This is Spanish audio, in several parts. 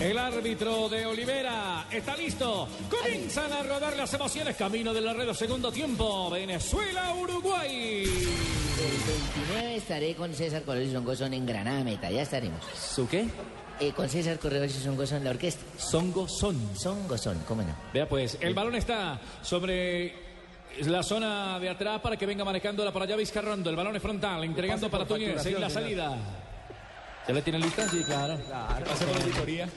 El árbitro de Olivera está listo. Comienzan a rodar las emociones. Camino de la red segundo tiempo. Venezuela, Uruguay. El 29 estaré con César Corredor y Son en Granada Meta. Ya estaremos. ¿Su qué? Eh, con César Corredor y Son Gozón en la orquesta. Songo Son. Son Gozón, ¿cómo no? Vea pues, el balón está sobre la zona de atrás para que venga manejándola para allá Vizcarrondo. El balón es frontal, entregando para Túñez en la salida. ¿Ya le tienen lista? Sí, claro. Pase por la auditoría.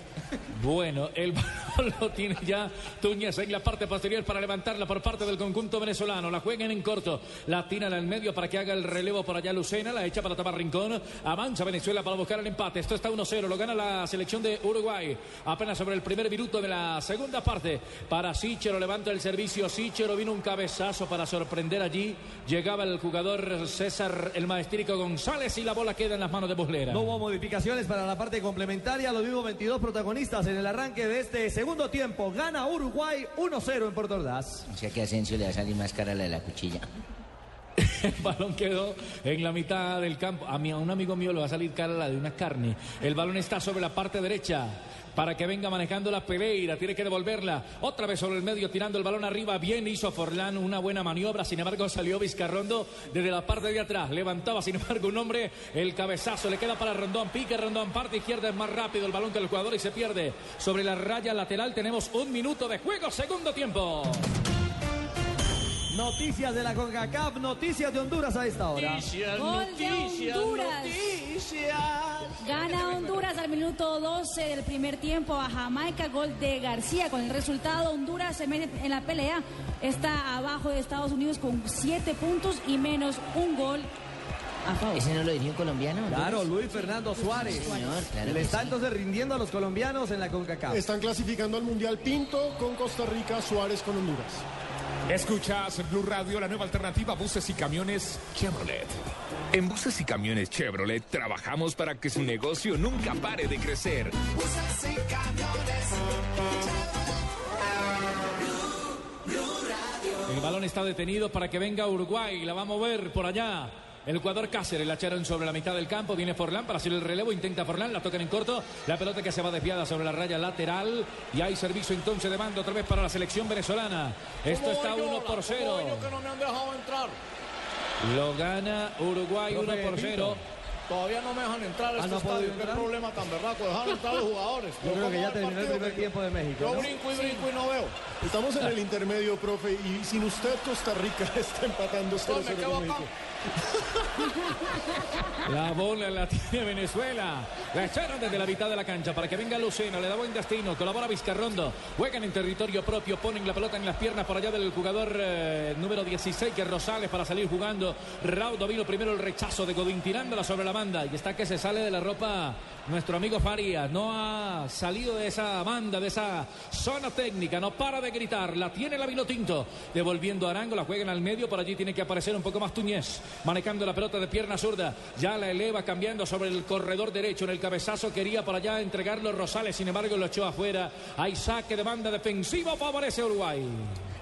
Bueno, el balón lo tiene ya Túñez en la parte posterior para levantarla por parte del conjunto venezolano. La juegan en corto, la tiran al medio para que haga el relevo por allá Lucena, la echa para tapar Rincón. Avanza Venezuela para buscar el empate. Esto está 1-0, lo gana la selección de Uruguay. Apenas sobre el primer minuto de la segunda parte. Para Sichero, levanta el servicio. Sichero vino un cabezazo para sorprender allí. Llegaba el jugador César, el maestríco González, y la bola queda en las manos de Buslera. No hubo modificaciones para la parte complementaria. Lo mismo 22 protagonistas en el arranque de este segundo tiempo. Gana Uruguay 1-0 en Puerto Ordaz. O sea que Asensio le va a salir más cara la de la cuchilla. El balón quedó en la mitad del campo. A, mí, a un amigo mío le va a salir cara la de una carne. El balón está sobre la parte derecha para que venga manejando la Pereira. Tiene que devolverla. Otra vez sobre el medio, tirando el balón arriba. Bien hizo Forlán una buena maniobra. Sin embargo, salió Vizcarrondo desde la parte de atrás. Levantaba, sin embargo, un hombre. El cabezazo le queda para Rondón. Pique Rondón. Parte izquierda es más rápido el balón que el jugador y se pierde. Sobre la raya lateral tenemos un minuto de juego. Segundo tiempo. Noticias de la CONCACAF, noticias de Honduras a esta hora. Gol de Honduras. Gana Honduras al minuto 12 del primer tiempo a Jamaica, gol de García. Con el resultado, Honduras se mete en la pelea. Está abajo de Estados Unidos con 7 puntos y menos un gol. ¿Ese no lo diría un colombiano? Claro, Luis Fernando Suárez. Señor, claro Le está sí. entonces rindiendo a los colombianos en la CONCACAF. Están clasificando al Mundial Pinto con Costa Rica, Suárez con Honduras. Escuchas Blue Radio, la nueva alternativa buses y camiones Chevrolet. En buses y camiones Chevrolet trabajamos para que su negocio nunca pare de crecer. El balón está detenido para que venga Uruguay. La va a mover por allá. El jugador Cáceres la echaron sobre la mitad del campo. Viene Forlán para hacer el relevo. Intenta Forlán. La tocan en corto. La pelota que se va desviada sobre la raya lateral. Y hay servicio entonces de mando otra vez para la selección venezolana. Esto está 1 por 0. que no me han dejado entrar. Lo gana Uruguay 1 por 0. Todavía no me dejan entrar a Ah, este no estadio. Qué entrar. problema tan berraco. Dejar entrar a los jugadores. Yo creo que ya ¿Cómo va terminó el primer tiempo de México. Yo ¿no? brinco y brinco y no veo. Estamos en el intermedio, profe, y sin usted Costa Rica está empatando 0-0 Entonces, La bola la tiene Venezuela. La echaron desde la mitad de la cancha para que venga Lucena. Le da buen destino. Colabora Vizcarrondo. Juegan en territorio propio. Ponen la pelota en las piernas por allá del jugador eh, número 16, que es Rosales, para salir jugando. Raudo vino primero el rechazo de Godín tirándola sobre la banda. Y está que se sale de la ropa nuestro amigo Farías. No ha salido de esa banda, de esa zona técnica. No para de gritar. La tiene la Vinotinto. Devolviendo a Arango. La juegan al medio. Por allí tiene que aparecer un poco más Tuñez. Manejando la pelota de pierna zurda. Ya la eleva cambiando sobre el corredor derecho. En el cabezazo quería por allá entregarlo Rosales. Sin embargo, lo echó afuera. Hay saque de banda defensiva. Favorece Uruguay.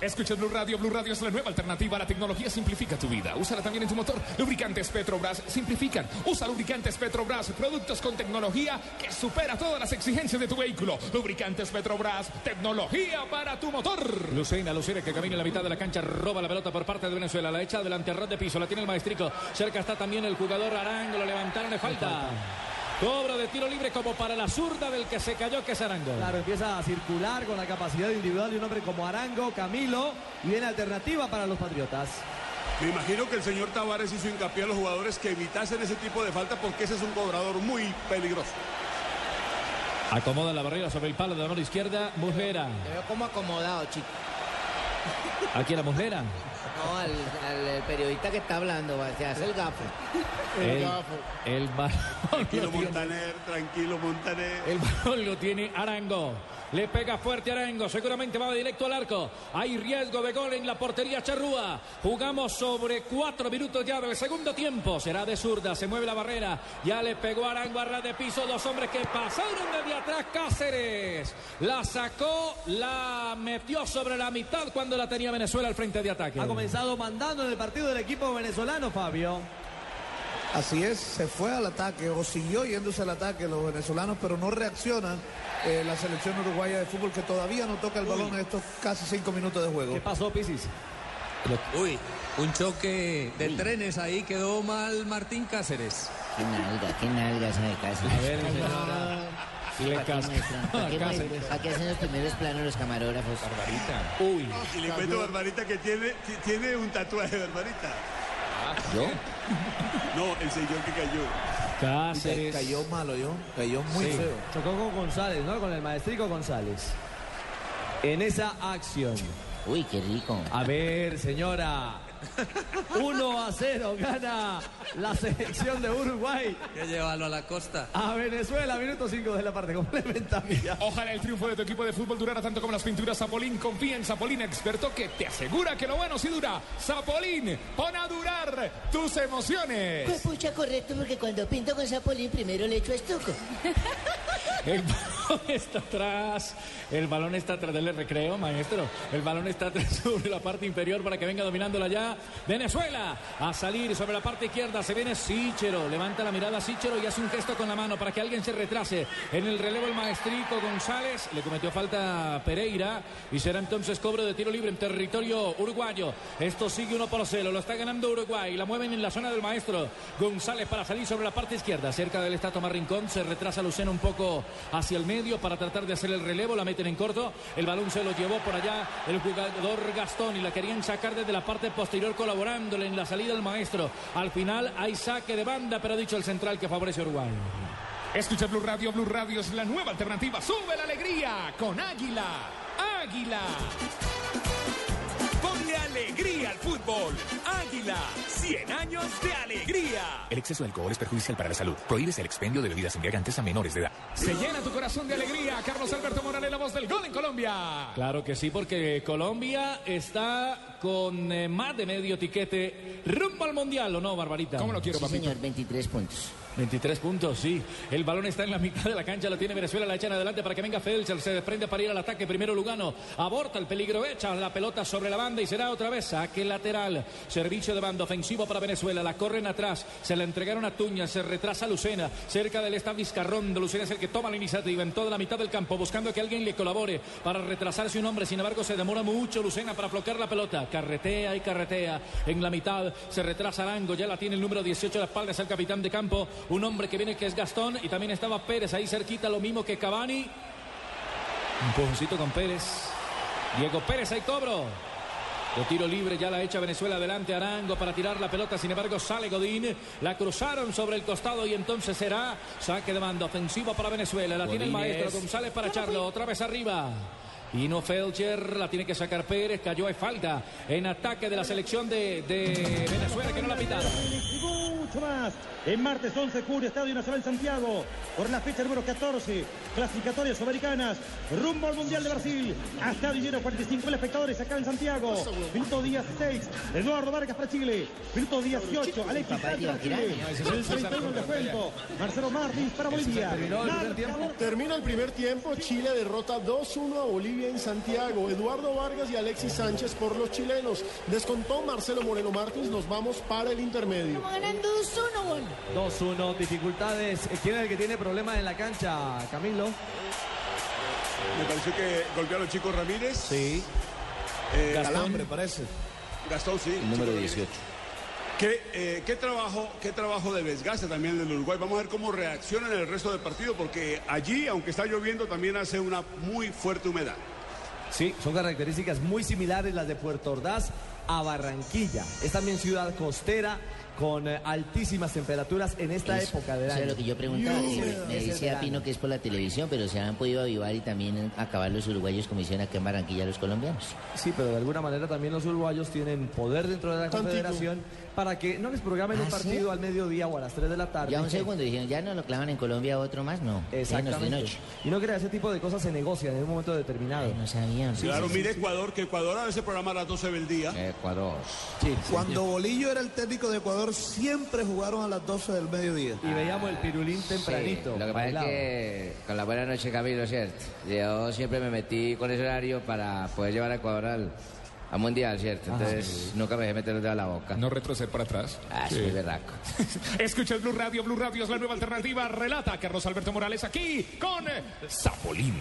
Escucha Blue Radio. Blue Radio es la nueva alternativa. La tecnología simplifica tu vida. Úsala también en tu motor. Lubricantes Petrobras simplifican. Usa lubricantes Petrobras. Productos con tecnología que supera todas las exigencias de tu vehículo. Lubricantes Petrobras. Tecnología para tu motor. Lucena, Lucena que camina en la mitad de la cancha, roba la pelota por parte de Venezuela, la echa adelante a ras de piso, la tiene el maestrico, cerca está también el jugador Arango, lo levantaron de falta. Cobro de tiro libre como para la zurda del que se cayó, que es Arango. Claro, empieza a circular con la capacidad individual de un hombre como Arango, Camilo, y viene alternativa para los Patriotas. Me imagino que el señor Tavares hizo hincapié a los jugadores que evitasen ese tipo de falta porque ese es un cobrador muy peligroso. Acomoda la barrera sobre el palo de la mano izquierda, Muslera. Te veo como acomodado, chico. Aquí la muslera. No, al, al periodista que está hablando, va, se hace el gafo. El, el balón Tranquilo lo tiene- Montaner, tranquilo Montaner. El balón lo tiene Arango. Le pega fuerte Arango. Seguramente va directo al arco. Hay riesgo de gol en la portería Charrúa. Jugamos sobre cuatro minutos ya del segundo tiempo. Será de zurda. Se mueve la barrera. Ya le pegó Arango a ras de piso. Dos hombres que pasaron desde atrás. Cáceres. La sacó. La metió sobre la mitad cuando la tenía Venezuela al frente de ataque. Comenzado mandando en el partido del equipo venezolano, Fabio. Así es, se fue al ataque o siguió yéndose al ataque los venezolanos, pero no reaccionan eh, la selección uruguaya de fútbol que todavía no toca el balón en estos casi cinco minutos de juego. ¿Qué pasó, Pisis? Uy, un choque de trenes ahí quedó mal Martín Cáceres. Qué nalga, qué nalga esa de Cáceres. A ver, señora. ¿Para qué hacen los primeros planos los camarógrafos? Uy. Y le cuento a Barbarita que tiene, ti- tiene un tatuaje, Barbarita. ¿Yo? No, el señor que cayó. Cáceres. Cayó malo yo, cayó muy Sí, feo. Chocó con González, ¿no? Con el maestrico González. En esa acción. Uy, qué rico. A ver, señora. 1 a 0 gana la selección de Uruguay Que llevarlo a la costa. a Venezuela. Minuto 5 de la parte complementaria. Ojalá el triunfo de tu equipo de fútbol durara tanto como las pinturas Zapolín. Confía en Zapolín, experto que te asegura que lo bueno sí dura. Zapolín, pon a durar tus emociones. Pues pucha, correcto, porque cuando pinto con Zapolín primero le echo estuco. El balón está atrás. El balón está atrás del recreo, maestro. El balón está atrás sobre la parte inferior para que venga dominándola ya. Venezuela a salir sobre la parte izquierda. Se viene Sichero. Levanta la mirada Sichero y hace un gesto con la mano para que alguien se retrase. En el relevo el maestrico González. Le cometió falta Pereira. Y será entonces cobro de tiro libre en territorio uruguayo. Esto sigue uno por cero. Lo está ganando Uruguay. La mueven en la zona del maestro González para salir sobre la parte izquierda. Cerca del está Tomás Rincón. Se retrasa Lucena un poco hacia el medio para tratar de hacer el relevo. La meten en corto. El balón se lo llevó por allá el jugador Gastón y la querían sacar desde la parte posterior colaborándole en la salida del maestro. Al final hay saque de banda, pero ha dicho el central que favorece Uruguay. Escucha Blue Radio, Blue Radio es la nueva alternativa. Sube la alegría con Águila. Águila. Ponle alegría al fútbol. Águila, 100 años de alegría. El exceso de alcohol es perjudicial para la salud. Prohíbes el expendio de bebidas embriagantes a menores de edad. Se llena tu corazón de alegría. Carlos Alberto Morales, la voz del gol en Colombia. Claro que sí, porque Colombia está con eh, más de medio tiquete rumbo al Mundial, ¿o no, Barbarita? ¿Cómo lo quiero, Sí, papito? señor, 23 puntos. 23 puntos, sí. El balón está en la mitad de la cancha, lo tiene Venezuela, la echan adelante para que venga Felcher, se desprende para ir al ataque, primero Lugano, aborta el peligro, echa la pelota sobre la banda y será otra vez saque lateral. Servicio de banda ofensivo para Venezuela, la corren atrás, se la entregaron a Tuña, se retrasa Lucena, cerca del está Vizcarrón, Lucena es el que toma la iniciativa en toda la mitad del campo, buscando que alguien le colabore para retrasarse un hombre, sin embargo se demora mucho Lucena para bloquear la pelota, carretea y carretea en la mitad, se retrasa Arango, ya la tiene el número 18 a la espalda, es el capitán de campo, un hombre que viene que es Gastón y también estaba Pérez ahí cerquita, lo mismo que Cavani. Un empujoncito con Pérez. Diego Pérez, hay cobro. De tiro libre ya la echa Venezuela adelante Arango para tirar la pelota, sin embargo sale Godín, la cruzaron sobre el costado y entonces será saque de mando ofensivo para Venezuela, la tiene el maestro González para echarlo otra vez arriba. Ino Felcher la tiene que sacar Pérez, cayó de falta en ataque de la selección de, de Venezuela que no la pitaron. Y mucho más. En martes 11 de julio, Estadio Nacional Santiago, por la fecha número 14, clasificatorias sudamericanas, rumbo al Mundial de Brasil. A estadio lleno, 45 mil espectadores acá en Santiago. Minuto 16, Eduardo Vargas para Chile. Minuto 18, Alexis Sánchez para Chile. El 31 de descuento, Marcelo Martins para Bolivia. Termina el primer tiempo, Chile derrota 2-1 a Bolivia en Santiago. Eduardo Vargas y Alexis Sánchez por los chilenos. Descontó Marcelo Moreno Martins, nos vamos para el intermedio. Estamos ganando 2-1, gol. 2-1, dificultades. ¿Quién es el que tiene problemas en la cancha, Camilo? Me pareció que golpeó a los chicos Ramírez. Sí. Eh, Calambre, parece. Gastón, sí. número Chico 18. ¿Qué, eh, qué trabajo, ¿Qué trabajo de desgaste también del Uruguay? Vamos a ver cómo reacciona en el resto del partido, porque allí, aunque está lloviendo, también hace una muy fuerte humedad. Sí, son características muy similares las de Puerto Ordaz a Barranquilla. Es también ciudad costera con eh, altísimas temperaturas en esta Eso- época del eso año. es lo que yo preguntaba. que me- decía. Pino que es por la televisión, pero se han podido avivar y también acabar los uruguayos como hicieron acá en Barranquilla los colombianos. Sí, pero de alguna manera también los uruguayos tienen poder dentro de la Tantico. confederación para que no les programen un ¿Ah, sí? partido al mediodía o a las 3 de la tarde. Ya un segundo dijeron, ya no lo clavan en Colombia otro más, no. De Exactamente. noche. Y no crea, ese tipo de cosas se negocian en un momento determinado. no sabían. Claro, mire Ecuador, que Ecuador a veces programa a las 12 del día. Ecuador. Cuando Bolillo era el técnico de Ecuador, siempre jugaron a las 12 del mediodía. Y veíamos el pirulín tempranito. lo que pasa es que con la buena noche, Camilo, ¿cierto? Yo siempre me metí con ese horario para poder llevar a Ecuador al, al Mundial, ¿cierto? Ajá. Entonces nunca me dejé meter los dedos a la boca. No retroceder para atrás. Ah, sí, Sí. berraco. Escucha el Blue Radio, Blue Radio es la nueva alternativa. Relata Carlos Alberto Morales aquí con Zapolín.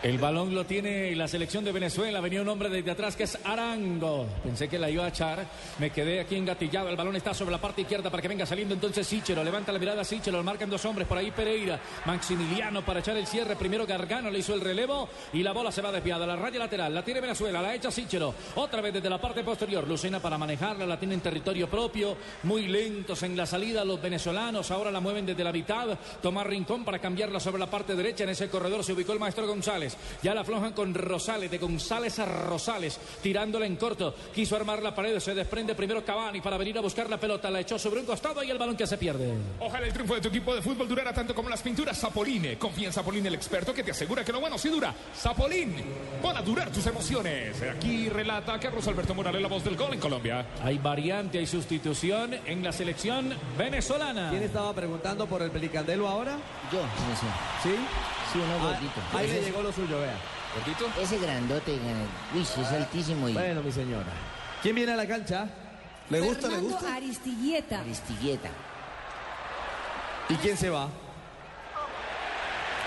El balón lo tiene la selección de Venezuela. Venía un hombre desde atrás que es Arango. Pensé que la iba a echar. Me quedé aquí engatillado. El balón está sobre la parte izquierda para que venga saliendo entonces Sichero. Levanta la mirada Sichero. Marcan dos hombres por ahí Pereira. Maximiliano para echar el cierre. Primero Gargano le hizo el relevo y la bola se va desviada. La raya lateral. La tiene Venezuela. La echa Sichero. Otra vez desde la parte posterior. Lucena para manejarla. La tiene en territorio propio. Muy lentos en la salida los venezolanos. Ahora la mueven desde la mitad. Tomar Rincón para cambiarla sobre la parte derecha. En ese corredor se ubicó el maestro González. Ya la aflojan con Rosales. De González a Rosales. Tirándola en corto. Quiso armar la pared. Se desprende primero Cavani para venir a buscar la pelota. La echó sobre un costado y el balón que se pierde. Ojalá el triunfo de tu equipo de fútbol durara tanto como las pinturas Zapoline. Confía en Zapolín, el experto que te asegura que lo bueno sí dura. Zapolín, van a durar tus emociones. Aquí relata Carlos Alberto Morales, la voz del gol en Colombia. Hay variante, hay sustitución en la selección venezolana. ¿Quién estaba preguntando por el pelicandelo ahora? Yo, sí, ¿Sí? Sí, uno Ah, gordito. Ahí le Ese- llegó lo suyo, vea. ¿Gordito? Ese grandote, eh, uy, es altísimo y... Bueno, mi señora. ¿Quién viene a la cancha? ¿Le Fernando Aristigueta. Aristigueta. ¿Y quién se va?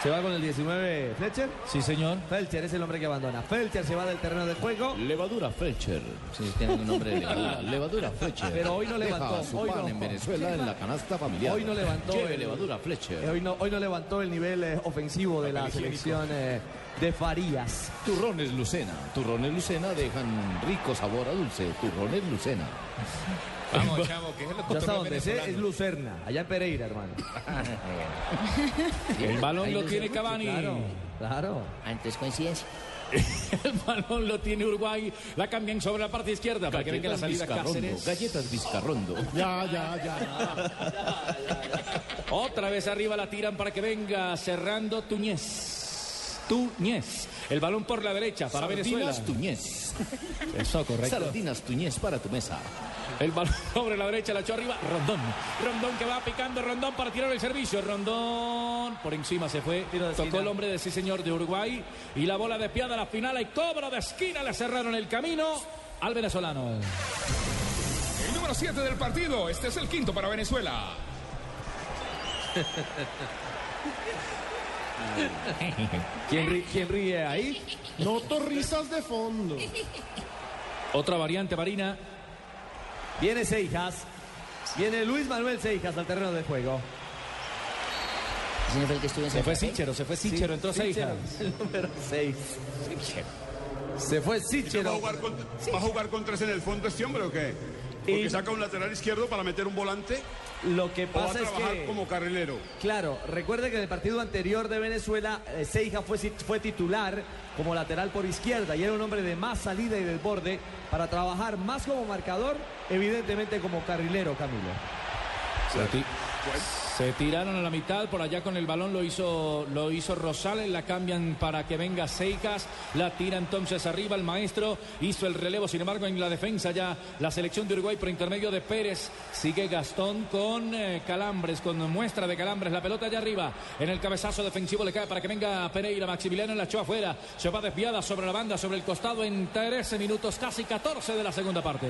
¿Se va con el 19 Fletcher? Sí, señor. Fletcher es el hombre que abandona. Fletcher se va del terreno de juego. Levadura Fletcher. Sí, tiene un nombre de levadura. levadura Fletcher. Pero hoy no Deja levantó, su hoy pan no. en Venezuela en la canasta familiar. Hoy no levantó Lleve el- levadura Fletcher. Eh, Hoy no, hoy no levantó el nivel eh, ofensivo de la selección eh, de Farías. Turrones Lucena. Turrones Lucena dejan rico sabor a dulce. Turrones Lucena. Vamos, chavo, que es el Yo hasta donde sé es Lucerna, allá en Pereira, hermano. El balón lo lo tiene Cavani. Claro, claro. Antes coincidencia. El balón lo tiene Uruguay. La cambian sobre la parte izquierda para que venga la salida. Cáceres. Galletas Vizcarrondo. Ya, ya, ya. Otra vez arriba la tiran para que venga cerrando Tuñez. Tuñez. El balón por la derecha para Venezuela. Sardinas Tuñez. Eso, correcto. Sardinas Tuñez para tu mesa. El balón sobre la derecha, la echó arriba. Rondón. Rondón que va picando. Rondón para tirar el servicio. Rondón por encima se fue. Tocó el hombre de sí señor de Uruguay. Y la bola despiada a la final. Y cobra de esquina. Le cerraron el camino al venezolano. El número 7 del partido. Este es el quinto para Venezuela. ¿Quién, ri- quién ríe ahí? Noto risas de fondo. Otra variante, Marina. Viene Seijas. Viene Luis Manuel Seijas al terreno de juego. ¿Ese no fue el que estuvo en Se fue? Sichero, se fue Sichero, entró Sichero, Seijas. El número 6. Se fue ¿Va a, Sichero. Sichero. jugar con, ¿Va a jugar con tres en el fondo este hombre o qué? Porque Y- saca un lateral izquierdo para meter un volante Lo que o va a pasa es trabajar que... como carrilero. Claro, recuerde que en el partido anterior de Venezuela, eh, Seija fue, titular como lateral por izquierda y era un hombre de más salida y desborde para trabajar más como marcador, evidentemente como carrilero, Camilo. Ti- se tiraron a la mitad, por allá con el balón lo hizo, lo hizo Rosales, la cambian para que venga Seicas, la tira entonces arriba el maestro, hizo el relevo, sin embargo en la defensa ya la selección de Uruguay por intermedio de Pérez, sigue Gastón con eh, Calambres, con muestra de Calambres, la pelota allá arriba, en el cabezazo defensivo le cae para que venga Pereira, Maximiliano la echó afuera, se va desviada sobre la banda, sobre el costado en 13 minutos, casi 14 de la segunda parte.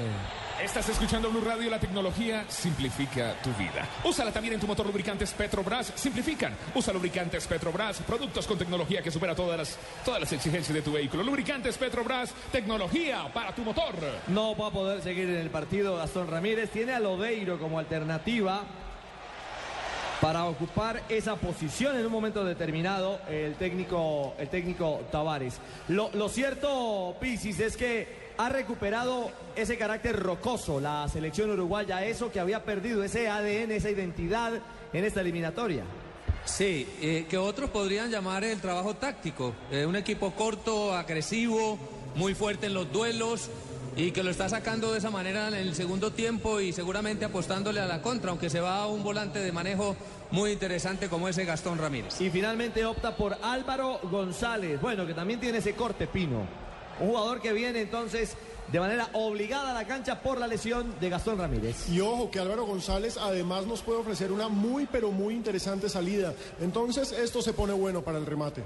Estás escuchando Blue Radio, la tecnología simplifica tu vida. Úsala también en tu motor lubricantes Petrobras, simplifican. Usa lubricantes Petrobras, productos con tecnología que supera todas las, todas las exigencias de tu vehículo. Lubricantes Petrobras, tecnología para tu motor. No va a poder seguir en el partido Gastón Ramírez. Tiene a Lodeiro como alternativa. para ocupar esa posición en un momento determinado el técnico, el técnico Tavares. Lo, lo cierto, Pisis, es que ha recuperado ese carácter rocoso la selección uruguaya, eso que había perdido, ese ADN, esa identidad en esta eliminatoria. Sí, eh, que otros podrían llamar el trabajo táctico. Eh, un equipo corto, agresivo, muy fuerte en los duelos y que lo está sacando de esa manera en el segundo tiempo y seguramente apostándole a la contra, aunque se va a un volante de manejo muy interesante como ese Gastón Ramírez. Y finalmente opta por Álvaro González, bueno, que también tiene ese corte pino. Un jugador que viene entonces de manera obligada a la cancha por la lesión de Gastón Ramírez. Y ojo que Álvaro González además nos puede ofrecer una muy pero muy interesante salida. Entonces esto se pone bueno para el remate.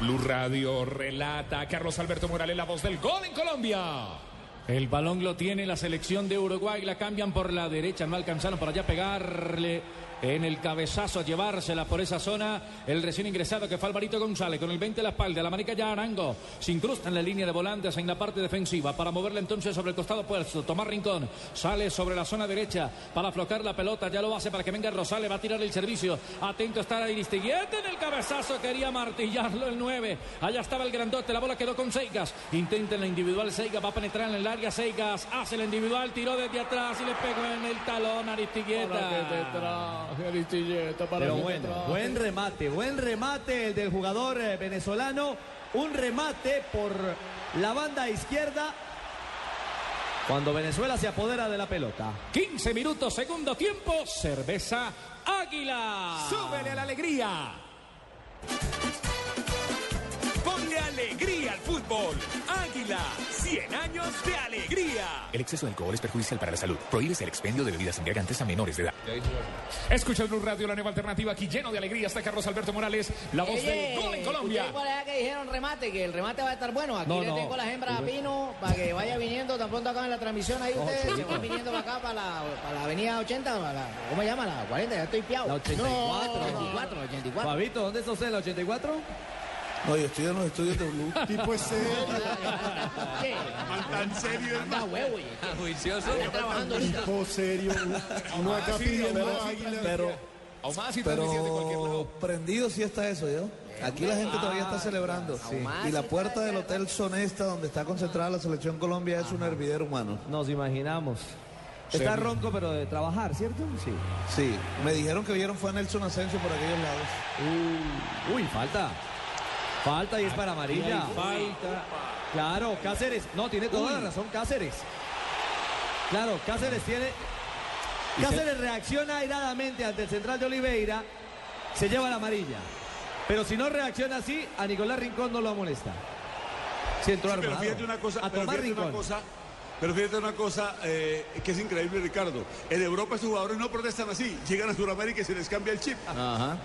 Blue Radio relata Carlos Alberto Morales, la voz del gol en Colombia. El balón lo tiene la selección de Uruguay, la cambian por la derecha, no alcanzaron para allá pegarle en el cabezazo a llevársela por esa zona. El recién ingresado que fue Alvarito González con el 20 a la espalda. La manica ya Arango se incrusta en la línea de volantes en la parte defensiva para moverla entonces sobre el costado opuesto. Tomás Rincón sale sobre la zona derecha para aflojar la pelota. Ya lo hace para que venga Rosales. Va a tirar el servicio. Atento está Aristiguieta en el cabezazo. Quería martillarlo el 9. Allá estaba el grandote. La bola quedó con Seigas. Intenta en la individual. Seigas va a penetrar en el área. Seigas hace la individual. Tiró desde atrás y le pegó en el talón a. Pero bueno, buen remate, buen remate el del jugador eh, venezolano. Un remate por la banda izquierda. Cuando Venezuela se apodera de la pelota. 15 minutos, segundo tiempo. Cerveza Águila. ¡Súbele a la alegría! Alegría al fútbol. Águila, 100 años de alegría. El exceso de alcohol es perjudicial para la salud. Prohíbes el expendio de bebidas embriagantes a menores de edad. Escucha Blue Radio, la nueva alternativa aquí lleno de alegría. Está Carlos Alberto Morales, la voz del gol en Colombia. ¿Ustedes cuál que dijeron remate? Que el remate va a estar bueno. Aquí No, le no. tengo las hembras a Pino para que vaya viniendo. Tan pronto acaben la transmisión ahí ustedes. Se van viniendo para acá, para la, para la avenida 80. para la- ¿Cómo se llama? La 40. Ya estoy piado. La 84. No, 84, 84. Fabito, ¿dónde está usted en la 84? No, yo estoy en los estudios de Blue. Tipo es serio. ¿Qué? Tan serio, Anda huevo, oye. Juicioso. Trabajando. Tipo serio. Uno acá pidiendo águila. Pero, de cualquier pero lado. prendido sí está eso, ¿yo? Aquí la gente todavía está celebrando. Y la puerta del Hotel Sonesta, donde está concentrada la selección Colombia, es un hervidero humano. Nos imaginamos. Está ronco, pero de trabajar, ¿cierto? Sí. Sí, me dijeron que vieron fue a Nelson Asensio por aquellos lados. Uy, falta. Falta y es para amarilla. Falta. Claro, Cáceres. No, tiene toda la razón Cáceres. Claro, Cáceres tiene. Cáceres reacciona airadamente ante el central de Oliveira. Se lleva la amarilla. Pero si no reacciona así, a Nicolás Rincón no lo molesta. Si entró Sí, pero fíjate una cosa, a pero fíjate una cosa, pero fíjate una cosa eh, que es increíble, Ricardo. En Europa estos jugadores no protestan así, llegan a Sudamérica y se les cambia el chip. Ajá.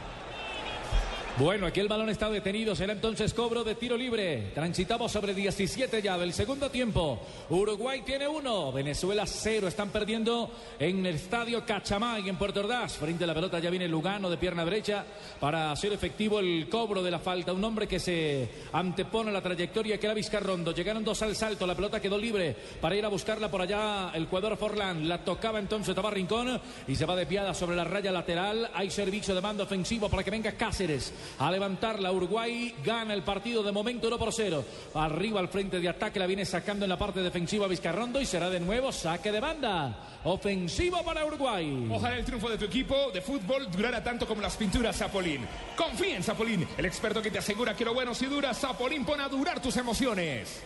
Bueno, aquí el balón está detenido. Será entonces cobro de tiro libre. Transitamos sobre 17 ya del segundo tiempo. Uruguay tiene uno, Venezuela cero. Están perdiendo en el estadio Cachamay en Puerto Ordaz. Frente a la pelota ya viene Lugano de pierna derecha para hacer efectivo el cobro de la falta. Un hombre que se antepone a la trayectoria que era Vizcarrondo. Llegaron dos al salto. La pelota quedó libre para ir a buscarla por allá el jugador Forlán. La tocaba entonces Tomás Rincón y se va desviada sobre la raya lateral. Hay servicio de mando ofensivo para que venga Cáceres a levantarla. Uruguay gana el partido de momento 1 por 0. Arriba al frente de ataque la viene sacando en la parte defensiva Vizcarrondo y será de nuevo saque de banda. Ofensivo para Uruguay. Ojalá el triunfo de tu equipo de fútbol durara tanto como las pinturas Zapolín. Confía en Zapolín, el experto que te asegura que lo bueno si dura, Zapolín pone a durar tus emociones.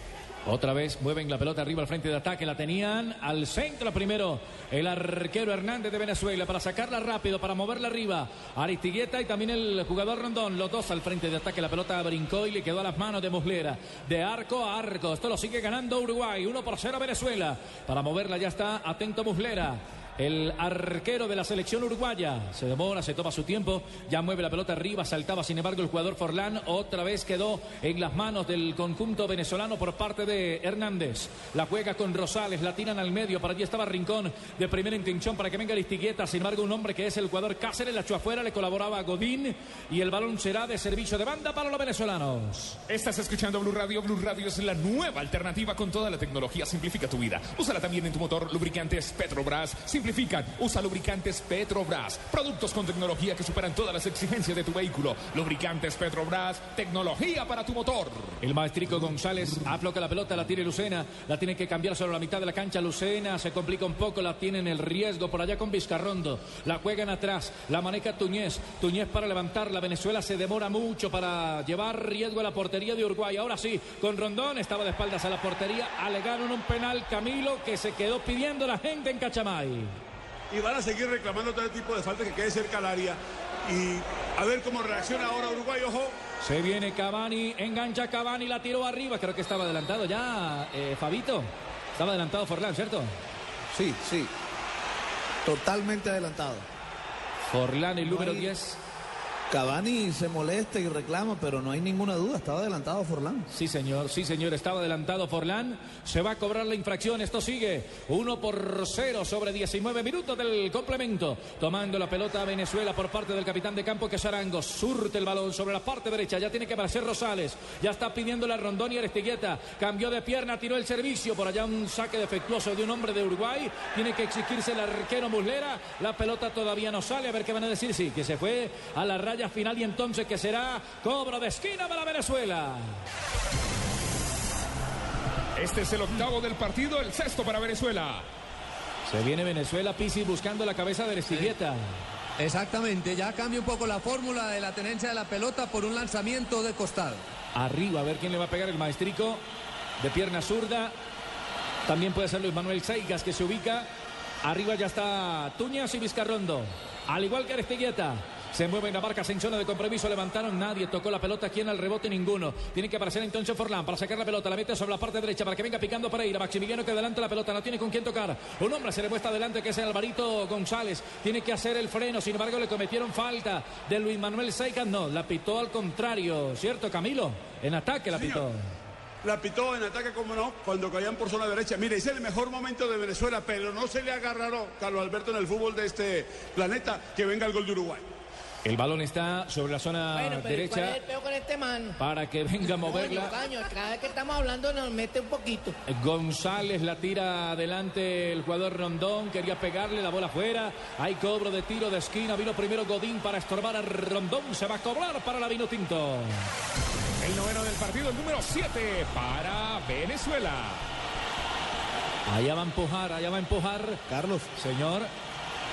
Otra vez mueven la pelota arriba al frente de ataque. La tenían al centro primero el arquero Hernández de Venezuela para sacarla rápido, para moverla arriba. Aristigueta y también el jugador Rondón. Los dos al frente de ataque. La pelota brincó y le quedó a las manos de Muslera. De arco a arco. Esto lo sigue ganando Uruguay. 1 por 0 Venezuela. Para moverla ya está atento Muslera. El arquero de la selección uruguaya se demora, se toma su tiempo, ya mueve la pelota arriba, saltaba sin embargo el jugador Forlán, otra vez quedó en las manos del conjunto venezolano por parte de Hernández. La juega con Rosales, la tiran al medio, para allí estaba Rincón de primera intención para que venga Aristigueta, sin embargo un hombre que es el jugador Cáceres, la echó afuera, le colaboraba a Godín y el balón será de servicio de banda para los venezolanos. Estás escuchando Blue Radio. Blue Radio es la nueva alternativa con toda la tecnología. Simplifica tu vida. Úsala también en tu motor. Lubricantes Petrobras. Simplifican. Usa lubricantes Petrobras. Productos con tecnología que superan todas las exigencias de tu vehículo. Lubricantes Petrobras, tecnología para tu motor. El maestrico González afloca la pelota, la tiene Lucena, la tiene que cambiar sobre la mitad de la cancha. Lucena se complica un poco, la tiene en el riesgo por allá con Vizcarrondo. La juegan atrás, la maneja Tuñez. Tuñez para levantarla. Venezuela se demora mucho para llevar riesgo a la portería de Uruguay. Ahora sí, con Rondón estaba de espaldas a la portería. Alegaron un penal Camilo que se quedó pidiendo la gente en Cachamay. Y van a seguir reclamando todo tipo de falta que quede cerca al área. Y a ver cómo reacciona ahora Uruguay, ojo. Se viene Cavani, engancha Cavani, la tiró arriba. Creo que estaba adelantado ya, eh, Fabito. Estaba adelantado Forlán, ¿cierto? Sí, sí. Totalmente adelantado. Forlán, el No número hay- 10. Cavani se molesta y reclama, pero no hay ninguna duda, estaba adelantado Forlán. Sí, señor, sí, señor, estaba adelantado Forlán. Se va a cobrar la infracción, esto sigue. 1 por 0 sobre 19 minutos del complemento. Tomando la pelota a Venezuela por parte del capitán de campo que es Arango. Surte el balón sobre la parte derecha, ya tiene que aparecer Rosales. Ya está pidiendo la Rondón y Aristigueta. Cambió de pierna, tiró el servicio. Por allá un saque defectuoso de un hombre de Uruguay. Tiene que exigirse el arquero Muslera. La pelota todavía no sale. A ver qué van a decir. Sí, que se fue a la raya final y entonces que será cobro de esquina para Venezuela. Este es el octavo del partido, el sexto para Venezuela. Se viene Venezuela, Pisi buscando la cabeza de Aristigueta. Exactamente, ya cambia un poco la fórmula de la tenencia de la pelota por un lanzamiento de costado. Arriba, a ver quién le va a pegar el maestrico de pierna zurda. También puede ser Luis Manuel Seigas que se ubica. Arriba ya está Tuñas y Vizcarrondo. Al igual que Aristigueta. Se mueven la marca en zona de compromiso, levantaron, nadie tocó la pelota, aquí en el rebote ninguno. Tiene que aparecer entonces Forlán para sacar la pelota, la mete sobre la parte derecha para que venga picando Pereira. Maximiliano que adelante la pelota, no tiene con quién tocar. Un hombre se le muestra adelante que es el Alvarito González. Tiene que hacer el freno, sin embargo le cometieron falta de Luis Manuel Seigas. No, la pitó al contrario, ¿cierto Camilo? En ataque la pitó. La pitó en ataque, como no, cuando caían por zona derecha. Mire, es el mejor momento de Venezuela, pero no se le agarraron, Carlos Alberto, en el fútbol de este planeta, que venga el gol de Uruguay. El balón está sobre la zona Bueno, pero ¿y ¿cuál es derecha el peo con este man? para que venga a moverla. Coño, caño, cada vez que estamos hablando nos mete un poquito. González la tira adelante el jugador Rondón, quería pegarle la bola afuera. Hay cobro de tiro de esquina. Vino primero Godín para estorbar a Rondón. Se va a cobrar para la Vinotinto. El noveno del partido, el número 7 para Venezuela. Allá va a empujar, allá va a empujar. Carlos. Señor.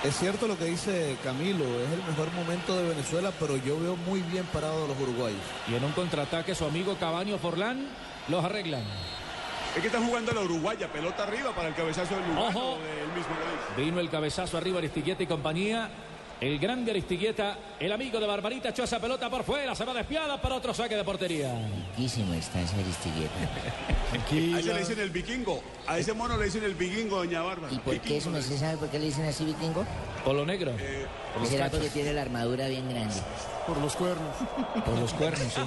Es cierto lo que dice Camilo, es el mejor momento de Venezuela, pero yo veo muy bien parado a los uruguayos. Y en un contraataque su amigo Cabaño Forlán los arreglan. Es que están jugando la Uruguaya, pelota arriba para el cabezazo del Uruguay. Ojo. del mismo Godín. Vino el cabezazo arriba Aristigueta y compañía. El grande Aristigueta, el amigo de Barbarita, echó esa pelota por fuera, se va despiada para otro saque de portería. Riquísimo está ese Aristigueta. A ese le dicen el vikingo. A ese mono le dicen el vikingo, doña Bárbara. ¿Y por qué eso no se sabe por qué le dicen así vikingo? Por lo negro. ¿O será porque tiene la armadura bien grande? Por los cuernos. Por los cuernos, sí.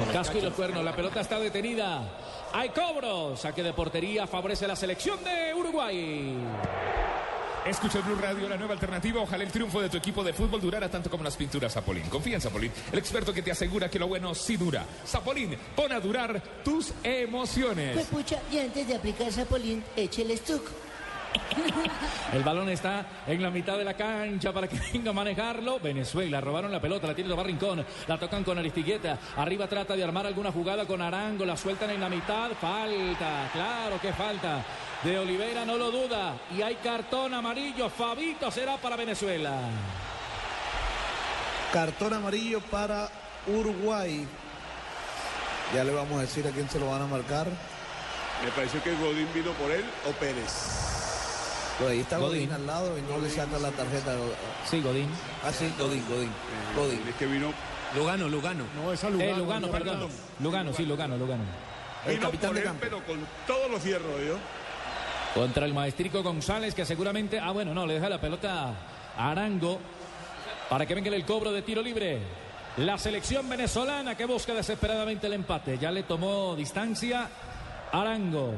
El casco y los cuernos. La pelota está detenida. Hay cobro. Saque de portería. Favorece la selección de Uruguay. Escucha el Blue Radio, la nueva alternativa. Ojalá el triunfo de tu equipo de fútbol durara tanto como las pinturas Zapolín. Confía en Zapolín, el experto que te asegura que lo bueno sí dura. Zapolín, pon a durar tus emociones. Pues y antes de aplicar Zapolín, eche el stuck. El balón está en la mitad de la cancha para que venga a manejarlo. Venezuela robaron la pelota, la tiene Tomás Rincón, la tocan con Aristigueta. Arriba trata de armar alguna jugada con Arango, la sueltan en la mitad. Falta, claro que falta. De Olivera no lo duda. Y hay cartón amarillo. Fabito será para Venezuela. Cartón amarillo para Uruguay. Ya le vamos a decir a quién se lo van a marcar. Me pareció que Godín vino por él o Pérez. Pues ahí está Godín, Godín. al lado y no le saca la tarjeta. Sí, Godín. Ah, sí, Godín, Godín. Godín. Es que vino, Lugano, Lugano. No, esa Eh, Lugano. Lugano, ya, perdón. Lugano, sí, Lugano, Lugano. El vino capitán por de él, campo. pero con todos los fierros, ¿yo? Contra el maestrico González, que seguramente. Ah, bueno, no, le deja la pelota a Arango para que venga el cobro de tiro libre. La selección venezolana que busca desesperadamente el empate. Ya le tomó distancia Arango.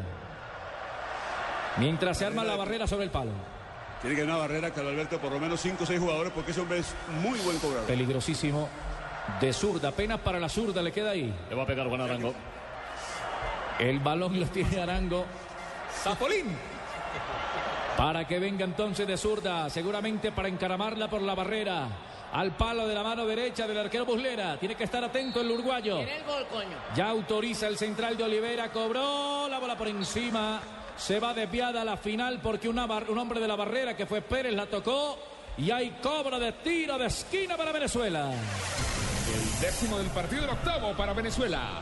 Mientras se arma la barrera sobre el palo. Tiene que haber una barrera, Carlos Alberto, por lo menos 5 o 6 jugadores, porque ese hombre es muy buen cobrador. Peligrosísimo. De zurda, apenas para la zurda le queda ahí. Le va a pegar Juan Arango. El balón lo tiene Arango. Zapolín. Para que venga entonces de zurda, seguramente para encaramarla por la barrera. Al palo de la mano derecha del arquero Buslera. Tiene que estar atento el uruguayo. Tiene el gol, coño. Ya autoriza el central de Olivera. Cobró la bola por encima. Se va desviada a la final porque una bar- un hombre de la barrera que fue Pérez la tocó. Y hay cobro de tiro de esquina para Venezuela. El décimo del partido, el octavo para Venezuela.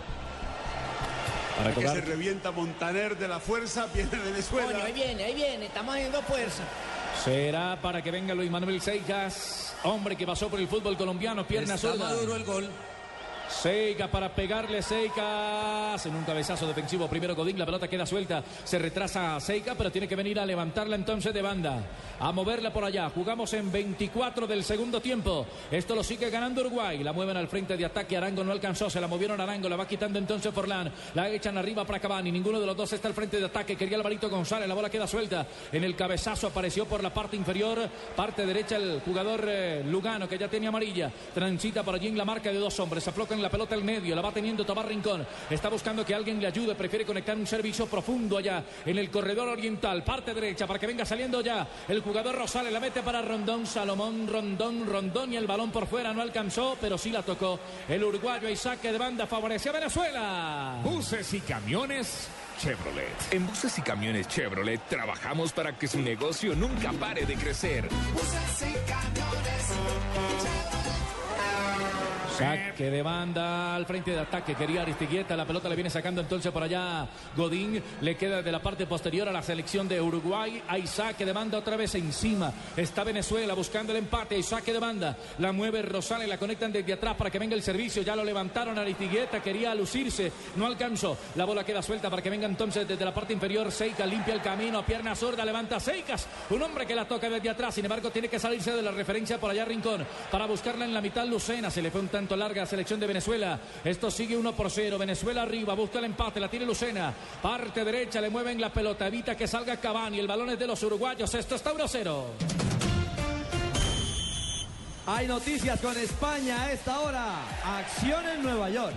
Para que se revienta Montaner de la fuerza, viene Venezuela. Coño, ahí viene, ahí viene. Estamos haciendo fuerza. Será para que venga Luis Manuel Seijas, hombre que pasó por el fútbol colombiano, pierna Está zurda. maduro el gol. Seika para pegarle Seicas en un cabezazo defensivo. Primero Godín, la pelota queda suelta. Se retrasa Seika, pero tiene que venir a levantarla entonces de banda. A moverla por allá. Jugamos en 24 del segundo tiempo. Esto lo sigue ganando Uruguay. La mueven al frente de ataque. Arango no alcanzó. Se la movieron Arango. La va quitando entonces Forlán. La echan arriba para Cavani. Ninguno de los dos está al frente de ataque. Quería Alvarito González. La bola queda suelta. En el cabezazo apareció por la parte inferior. Parte derecha el jugador eh, Lugano, que ya tenía amarilla. Transita por allí en la marca de dos hombres. Aflocan la pelota al medio. La va teniendo Tomás Rincón. Está buscando que alguien le ayude. Prefiere conectar un servicio profundo allá en el corredor oriental. Parte derecha para que venga saliendo ya el jugador Rosales. La mete para Rondón. Salomón, Rondón, Rondón. Y el balón por fuera no alcanzó, pero sí la tocó. El uruguayo y saque de banda favorece a Venezuela. Buses y camiones Chevrolet. En Buses y Camiones Chevrolet trabajamos para que su negocio nunca pare de crecer. Buses y Saque de banda al frente de ataque. Quería Aristigueta. La pelota le viene sacando entonces por allá Godín. Le queda de la parte posterior a la selección de Uruguay. Hay saque de banda otra vez encima. Está Venezuela buscando el empate. Hay saque de banda. La mueve Rosales. La conectan desde atrás para que venga el servicio. Ya lo levantaron Aristigueta. Quería lucirse. No alcanzó. La bola queda suelta para que venga entonces desde la parte inferior. Seika limpia el camino. Pierna sorda levanta Seikas. Un hombre que la toca desde atrás. Sin embargo, tiene que salirse de la referencia por allá Rincón. Para buscarla en la mitad Lucena. Se le fue un tanto larga selección de Venezuela. Esto sigue 1 por 0. Venezuela arriba. Busca el empate. La tiene Lucena. Parte derecha. Le mueven la pelota. Evita que salga Cavani. El balón es de los uruguayos. Esto está 1 0. Hay noticias con España a esta hora. Acción en Nueva York.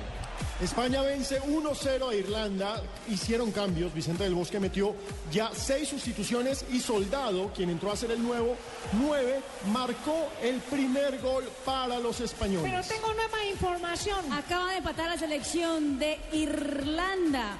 España vence 1-0 a Irlanda. Hicieron cambios. Vicente del Bosque metió ya seis sustituciones y Soldado, quien entró a ser el nuevo 9, marcó el primer gol para los españoles. Pero tengo nueva información. Acaba de empatar la selección de Irlanda.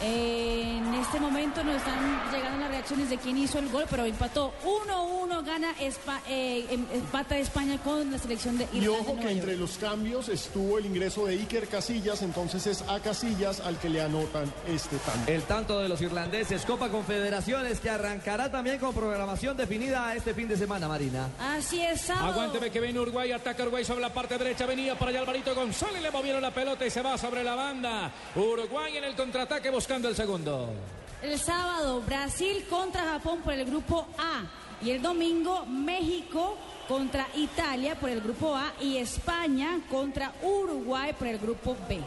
En este momento nos están llegando las reacciones de quién hizo el gol, pero empató 1-1, gana Espa- eh, em- empata España con la selección de Irlanda. Y ojo que entre los cambios estuvo el ingreso de Iker Casillas, entonces es a Casillas al que le anotan este tanto. El tanto de los irlandeses, Copa Confederaciones, que arrancará también con programación definida este fin de semana, Marina. Así es, sábado. Aguánteme que viene Uruguay, ataca Uruguay sobre la parte derecha, venía para allá Alvarito González, le movieron la pelota y se va sobre la banda. Uruguay en el contraataque buscando el segundo. El sábado, Brasil contra Japón por el grupo A. Y el domingo, México contra Italia por el grupo A. Y España contra Uruguay por el grupo B.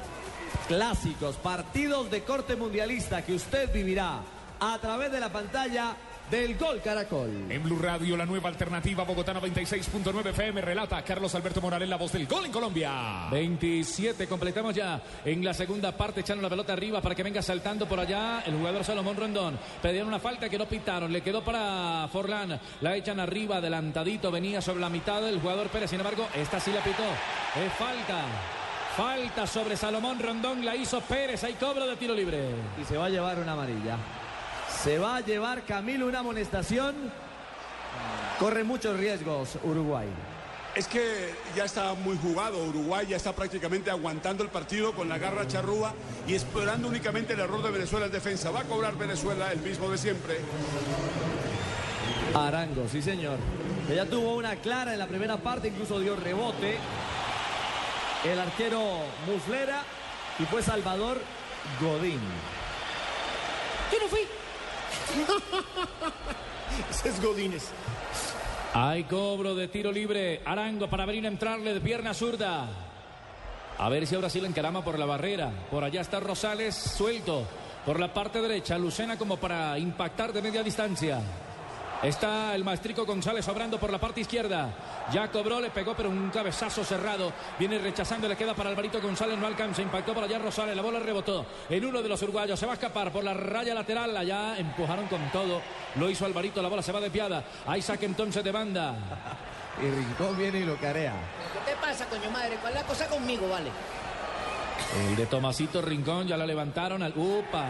Clásicos, partidos de corte mundialista que usted vivirá a través de la pantalla del Gol Caracol. En Blue Radio, la nueva alternativa Bogotá 96.9 FM relata Carlos Alberto Morales, la voz del gol en Colombia. 27, completamos ya en la segunda parte, echando la pelota arriba para que venga saltando por allá el jugador Salomón Rondón. Pedían una falta que no pitaron, le quedó para Forlán, la echan arriba, adelantadito, venía sobre la mitad el jugador Pérez, sin embargo, esta sí la pitó, es falta. Falta sobre Salomón Rondón, la hizo Pérez, hay cobro de tiro libre. Y se va a llevar una amarilla. Se va a llevar Camilo una amonestación. Corre muchos riesgos Uruguay. Es que ya está muy jugado. Uruguay ya está prácticamente aguantando el partido con la garra charrúa y esperando únicamente el error de Venezuela en defensa. Va a cobrar Venezuela el mismo de siempre. Arango, sí señor. Que ya tuvo una clara en la primera parte, incluso dio rebote. El arquero Muslera y fue Salvador Godín. Yo no fui. Ese es Godínez. Hay cobro de tiro libre. Arango para venir a entrarle de pierna zurda. A ver si ahora sí la encarama por la barrera. Por allá está Rosales suelto. Por la parte derecha, Lucena como para impactar de media distancia. Está el maestrico González sobrando por la parte izquierda. Ya cobró, le pegó, pero un cabezazo cerrado. Viene rechazando, le queda para Alvarito González, no alcanza. Impactó para allá Rosales, la bola rebotó en uno de los uruguayos. Se va a escapar por la raya lateral. Allá empujaron con todo. Lo hizo Alvarito, la bola se va desviada. Hay saque entonces de banda. Y Rincón viene y lo carea. ¿Qué te pasa, coño madre? ¿Cuál es la cosa conmigo, vale? El de Tomasito Rincón ya la levantaron al upa.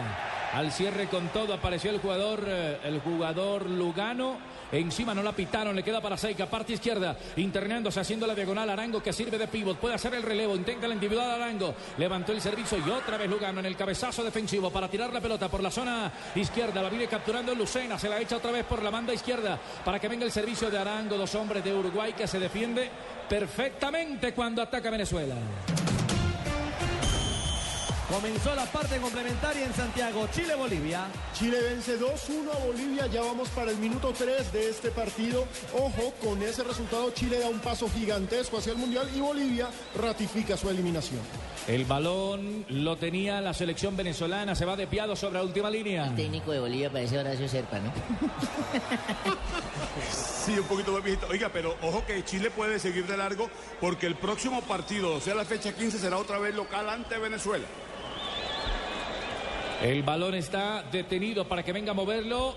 Al cierre con todo apareció el jugador eh, el jugador Lugano. Encima no la pitaron, le queda para Seika, parte izquierda, internándose, haciendo la diagonal. Arango que sirve de pivot, puede hacer el relevo, intenta la individual Arango. Levantó el servicio y otra vez Lugano en el cabezazo defensivo para tirar la pelota por la zona izquierda. La viene capturando Lucena, se la echa otra vez por la banda izquierda para que venga el servicio de Arango. Dos hombres de Uruguay que se defiende perfectamente cuando ataca Venezuela. Comenzó la parte complementaria en Santiago, Chile-Bolivia. Chile vence 2-1 a Bolivia, ya vamos para el minuto 3 de este partido. Ojo, con ese resultado Chile da un paso gigantesco hacia el Mundial y Bolivia ratifica su eliminación. El balón lo tenía la selección venezolana, se va de piado sobre la última línea. El técnico de Bolivia parece Horacio Serpa, ¿no? Sí, un poquito más viejito. Oiga, pero ojo que Chile puede seguir de largo porque el próximo partido, o sea, la fecha 15, será otra vez local ante Venezuela. El balón está detenido para que venga a moverlo.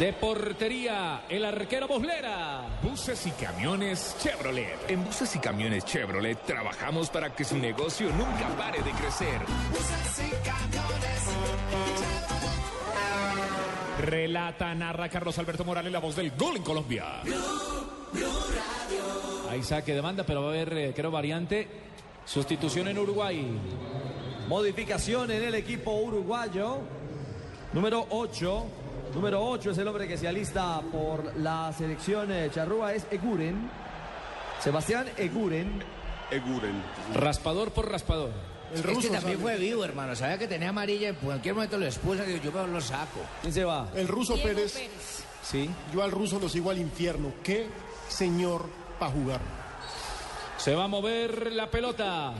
De portería, el arquero Boslera. Buses y camiones Chevrolet. En buses y camiones Chevrolet trabajamos para que su negocio nunca pare de crecer. Relata, narra Carlos Alberto Morales, la voz del gol en Colombia. Hay saque de banda, pero va a haber, eh, creo, variante. Sustitución en Uruguay. Modificación en el equipo uruguayo. Número 8. Número 8 es el hombre que se alista por la selección eh, charrúa. Es Eguren. Sebastián Eguren. Eguren. Raspador por raspador. El ruso también fue vivo, hermano. Sabía que tenía amarilla en cualquier momento lo expulsan. Digo, yo lo saco. ¿Quién se va? El ruso. Pérez. Sí. Yo al ruso lo sigo al infierno. Qué señor para jugar. Se va a mover la pelota.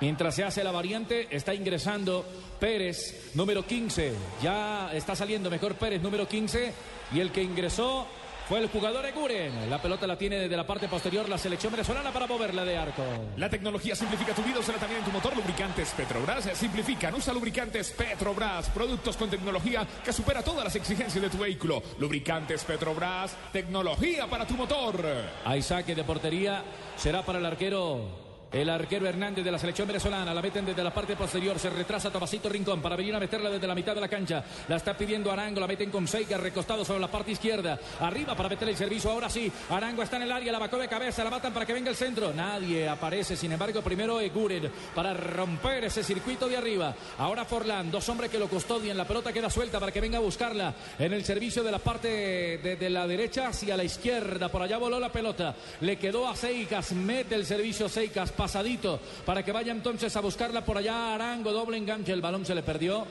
Mientras se hace la variante, está ingresando Pérez, número 15. Ya está saliendo mejor Pérez, número 15. Y el que ingresó fue el jugador Eguren. La pelota la tiene desde la parte posterior la selección venezolana para moverla de arco. La tecnología simplifica tu vida, úsala también en tu motor. Lubricantes Petrobras simplifican. Usa lubricantes Petrobras, productos con tecnología que supera todas las exigencias de tu vehículo. Lubricantes Petrobras, tecnología para tu motor. Hay saque de portería. Será para el arquero. El arquero Hernández de la selección venezolana la meten desde la parte posterior, se retrasa Tomasito Rincón para venir a meterla desde la mitad de la cancha. La está pidiendo Arango, la meten con Seiga recostado sobre la parte izquierda. Arriba para meter el servicio, ahora sí. Arango está en el área, la bacó de cabeza, la matan para que venga el centro. Nadie aparece, sin embargo, primero Eguren para romper ese circuito de arriba. Ahora Forlán, dos hombres que lo custodian, la pelota queda suelta para que venga a buscarla en el servicio de la parte de, de la derecha hacia la izquierda. Por allá voló la pelota, le quedó a Seicas, mete el servicio Seicas pasadito para que vaya entonces a buscarla por allá Arango, doble enganche, el balón se le perdió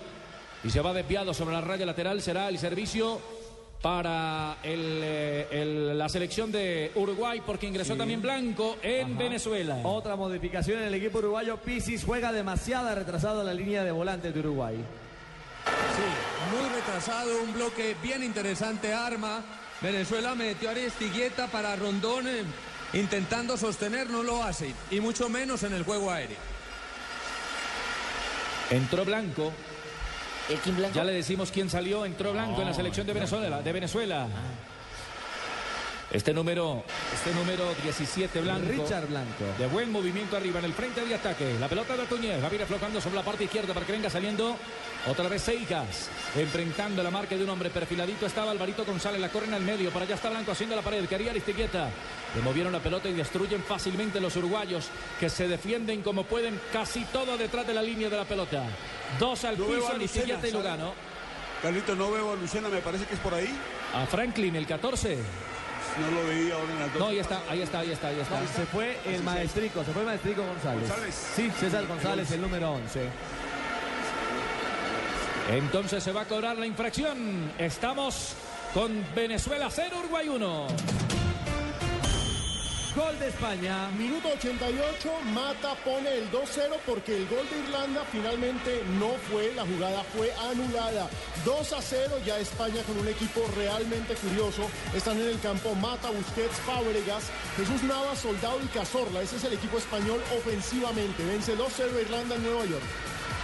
y se va desviado sobre la raya lateral, será el servicio para el, eh, el- la selección de Uruguay porque ingresó también Blanco en Venezuela. Otra modificación en el equipo uruguayo. Pisis juega demasiada retrasado en la línea de volante de Uruguay. Sí, muy retrasado, un bloque bien interesante, arma. Venezuela metió a Aristigueta para Rondón eh, intentando sostener, no lo hace, y mucho menos en el juego aéreo. Entró Blanco. ¿El Kim Blanco? Ya le decimos quién salió, entró Blanco en la selección de Venezuela, de Venezuela. Este número, este número 17 Blanco. Richard Blanco. De buen movimiento arriba en el frente de ataque. La pelota de Tuñez va a ir aflojando sobre la parte izquierda para que venga saliendo otra vez Seijas. Enfrentando la marca de un hombre perfiladito estaba Alvarito González. La corren al medio. Para allá está Blanco haciendo la pared. Quería Aristigueta. Le movieron la pelota y destruyen fácilmente los uruguayos que se defienden como pueden casi todo detrás de la línea de la pelota. Dos al Yo piso, a Aristigueta Lucena, y. Lugano. Carlito, no veo a Lucena, me parece que es por ahí. A Franklin, el 14. No lo veía ahora en las dos. No, ahí está, ahí está, ahí está, ahí está. Se fue el maestrico, se fue el maestrico González. González. Sí, César González, el número 11. Entonces se va a cobrar la infracción. Estamos con Venezuela 0, Uruguay 1. Gol de España. Minuto 88, Mata pone el 2-0 porque el gol de Irlanda finalmente no fue, la jugada fue anulada. 2 a 0, ya España con un equipo realmente curioso. Están en el campo Mata, Busquets, Fábregas, Jesús Navas, Soldado y Cazorla. Ese es el equipo español ofensivamente. Vence 2-0 Irlanda en Nueva York.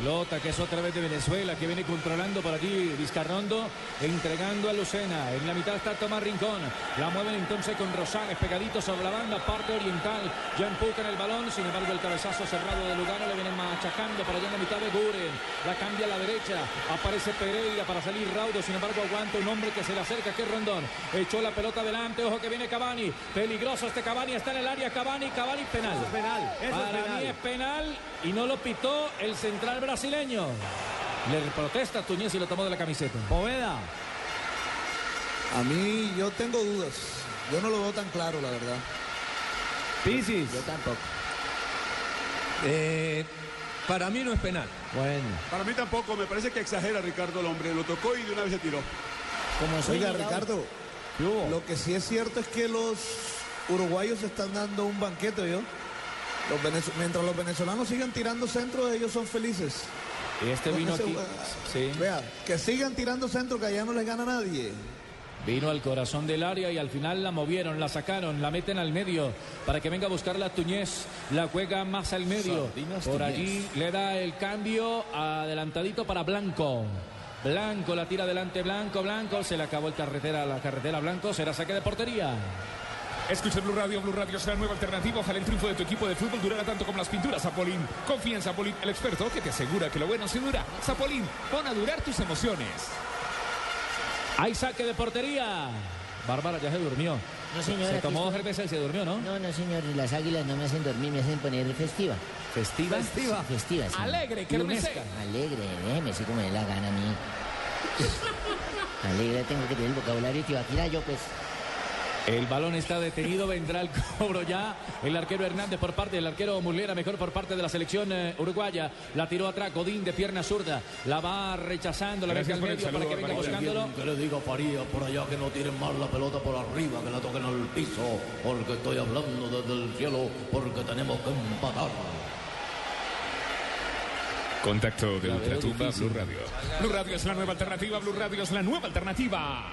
Pelota que es otra vez de Venezuela, que viene controlando por allí Vizcarrondo, entregando a Lucena. En la mitad está Tomás Rincón. La mueven entonces con Rosales, pegadito sobre la banda, parte oriental. Ya empujan el balón, sin embargo el cabezazo cerrado de Lugano le vienen machacando por allá en la mitad de Guren. La cambia a la derecha, aparece Pereira para salir Raudo, sin embargo aguanta un hombre que se le acerca, que es Rondón. Echó la pelota adelante, ojo que viene Cavani. Peligroso este Cavani, está en el área Cavani, Cavani, penal. Eso es penal, eso es para penal. mí es penal y no lo pitó el central brasileño. Le protesta a Tuñez y lo tomó de la camiseta. Poveda. A mí yo tengo dudas. Yo no lo veo tan claro, la verdad. Pisis. Yo tampoco. Eh, para mí no es penal. Bueno. Para mí tampoco, me parece que exagera Ricardo el hombre. Lo tocó y de una vez se tiró. Como Oiga, Ricardo, lo que sí es cierto es que los uruguayos están dando un banquete, ¿yo? Los mientras los venezolanos sigan tirando centros, ellos son felices. Y este vino aquí. Sí. Vea, que sigan tirando centros, que allá no les gana nadie. Vino al corazón del área y al final la movieron, la sacaron, la meten al medio para que venga a buscar la Tuñez. La juega más al medio. Sardinas Por Tuñez. allí le da el cambio adelantadito para Blanco. Blanco la tira adelante Blanco, Blanco. Se le acabó el carretera, la carretera Blanco. Será saque de portería. Escucha Blue Radio, Blue Radio es la nueva alternativa. Ojalá el triunfo de tu equipo de fútbol durara tanto como las pinturas Zapolín. Confía en Zapolín, el experto que te asegura que lo bueno se dura. Zapolín, pon a durar tus emociones. Hay saque de portería. Bárbara ya se durmió. No, señora, Se tomó dos cervezas y se durmió, ¿no? No, no, señor, las águilas no me hacen dormir, me hacen poner festiva. ¿Festiva? Festiva. Sí, festiva, sí. Alegre, que. Alegre, déjeme así como me la gana a mí. Alegre, tengo que tener el vocabulario tibaquira yo, pues. El balón está detenido, vendrá el cobro ya. El arquero Hernández por parte del arquero Mulera, mejor por parte de la selección eh, uruguaya. La tiró atrás, Godín de pierna zurda. La va rechazando, la mete Gracias al por el medio para saludo, que venga buscándolo. Que le diga a Faría por allá que no tiren mal la pelota por arriba, que la toquen al piso, porque estoy hablando desde el cielo, porque tenemos que empatar. Contacto de Ultratumba. Blue Radio. Blue Radio es la nueva alternativa, Blue Radio es la nueva alternativa.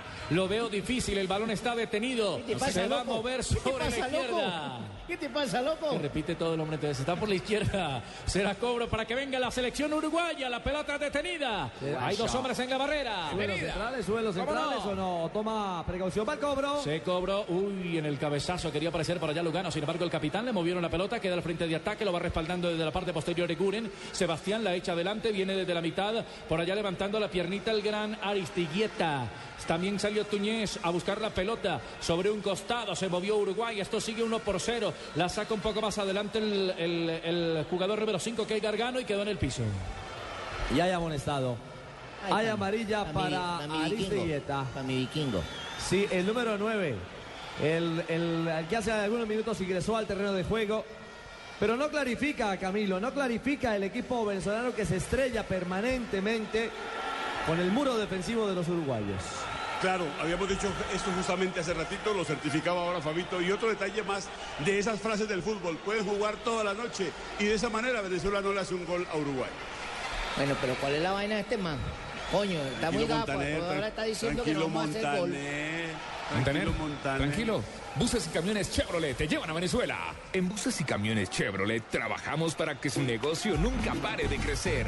Lo veo difícil, el balón está detenido. ¿Qué te pasa, Se va a mover ¿Qué te sobre la loco? izquierda. ¿Qué te pasa, loco? Repite todo el hombre entonces. Está por la izquierda. Será cobro para que venga la selección uruguaya. La pelota detenida. Hay dos hombres en la barrera. ¿Sube los centrales, sube los ¿Cómo centrales no? o no? Toma precaución para el cobro. Se cobró, uy, en el cabezazo quería aparecer por allá Lugano, sin embargo el capitán le movieron la pelota, queda al frente de ataque, lo va respaldando desde la parte posterior de Guren, Sebastián la echa adelante, viene desde la mitad, por allá levantando la piernita el gran Aristigueta. También salió Tuñez a buscar la pelota sobre un costado, se movió Uruguay, esto sigue 1 por 0, la saca un poco más adelante el, el- el jugador número 5 que es Gargano y quedó en el piso. Y hay amonestado. Ay, Hay amarilla pa' mi- para pa' mi. Para mi vikingo. Sí, el número 9. El, el- el que hace algunos minutos ingresó al terreno de juego. Pero no clarifica, Camilo, no clarifica el equipo venezolano que se estrella permanentemente con el muro defensivo de los uruguayos. Claro, habíamos dicho esto justamente hace ratito, lo certificaba ahora Fabito. Y otro detalle más de esas frases del fútbol. Pueden jugar toda la noche y de esa manera Venezuela no le hace un gol a Uruguay. Bueno, pero ¿cuál es la vaina de este man? Coño, está muy Tranquilo, gapo. Ahora está diciendo que no tranquilo, vamos a hacer gol. Montaner. Tranquilo, Montaner. tranquilo. Buses y camiones Chevrolet te llevan a Venezuela. En Buses y camiones Chevrolet trabajamos para que su negocio nunca pare de crecer.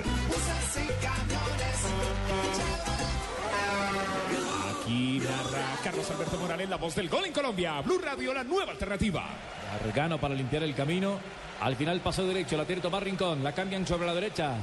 Aquí narra Carlos Alberto Morales, la voz del gol en Colombia. Blue Radio, la nueva alternativa. Gargano para limpiar el camino. Al final pasó derecho, la tiene Tomás Rincón. La cambian sobre la derecha.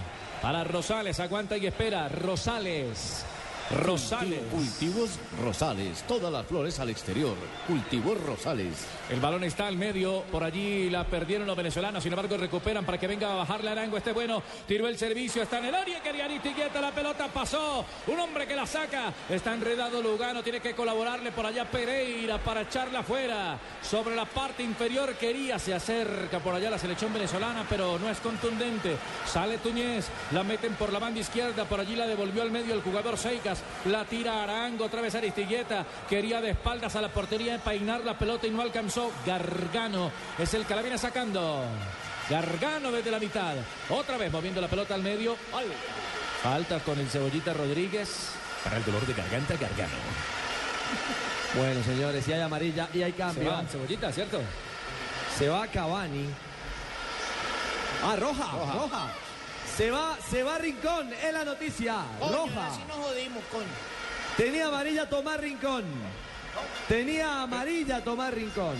Para Rosales, aguanta y espera. Rosales. Rosales. Cultivos Rosales. Todas las flores al exterior. Cultivos Rosales. El balón está al medio, por allí la perdieron los venezolanos, sin embargo recuperan para que venga a bajarle Arango, este bueno, tiró el servicio, está en el área, quería Aristigueta, la pelota pasó, un hombre que la saca, está enredado Lugano, tiene que colaborarle por allá Pereira para echarla afuera, sobre la parte inferior quería, se acerca por allá la selección venezolana, pero no es contundente, sale Tuñez, la meten por la banda izquierda, por allí la devolvió al medio el jugador Seicas, la tira Arango, otra vez Aristigueta, quería de espaldas a la portería peinar la pelota y no alcanzó Gargano es el que la viene sacando. Gargano desde la mitad. Otra vez moviendo la pelota al medio. Falta con el cebollita Rodríguez. Para el dolor de garganta, Gargano. Bueno, señores, y hay amarilla y hay Se cambio. va, cebollita, ¿cierto? Se va Cavani. Ah, roja, roja. Se va, se va Rincón, es la noticia. roja. Así nos jodimos, coño. Tenía amarilla Tomás Rincón. Tenía amarilla Tomás Rincón.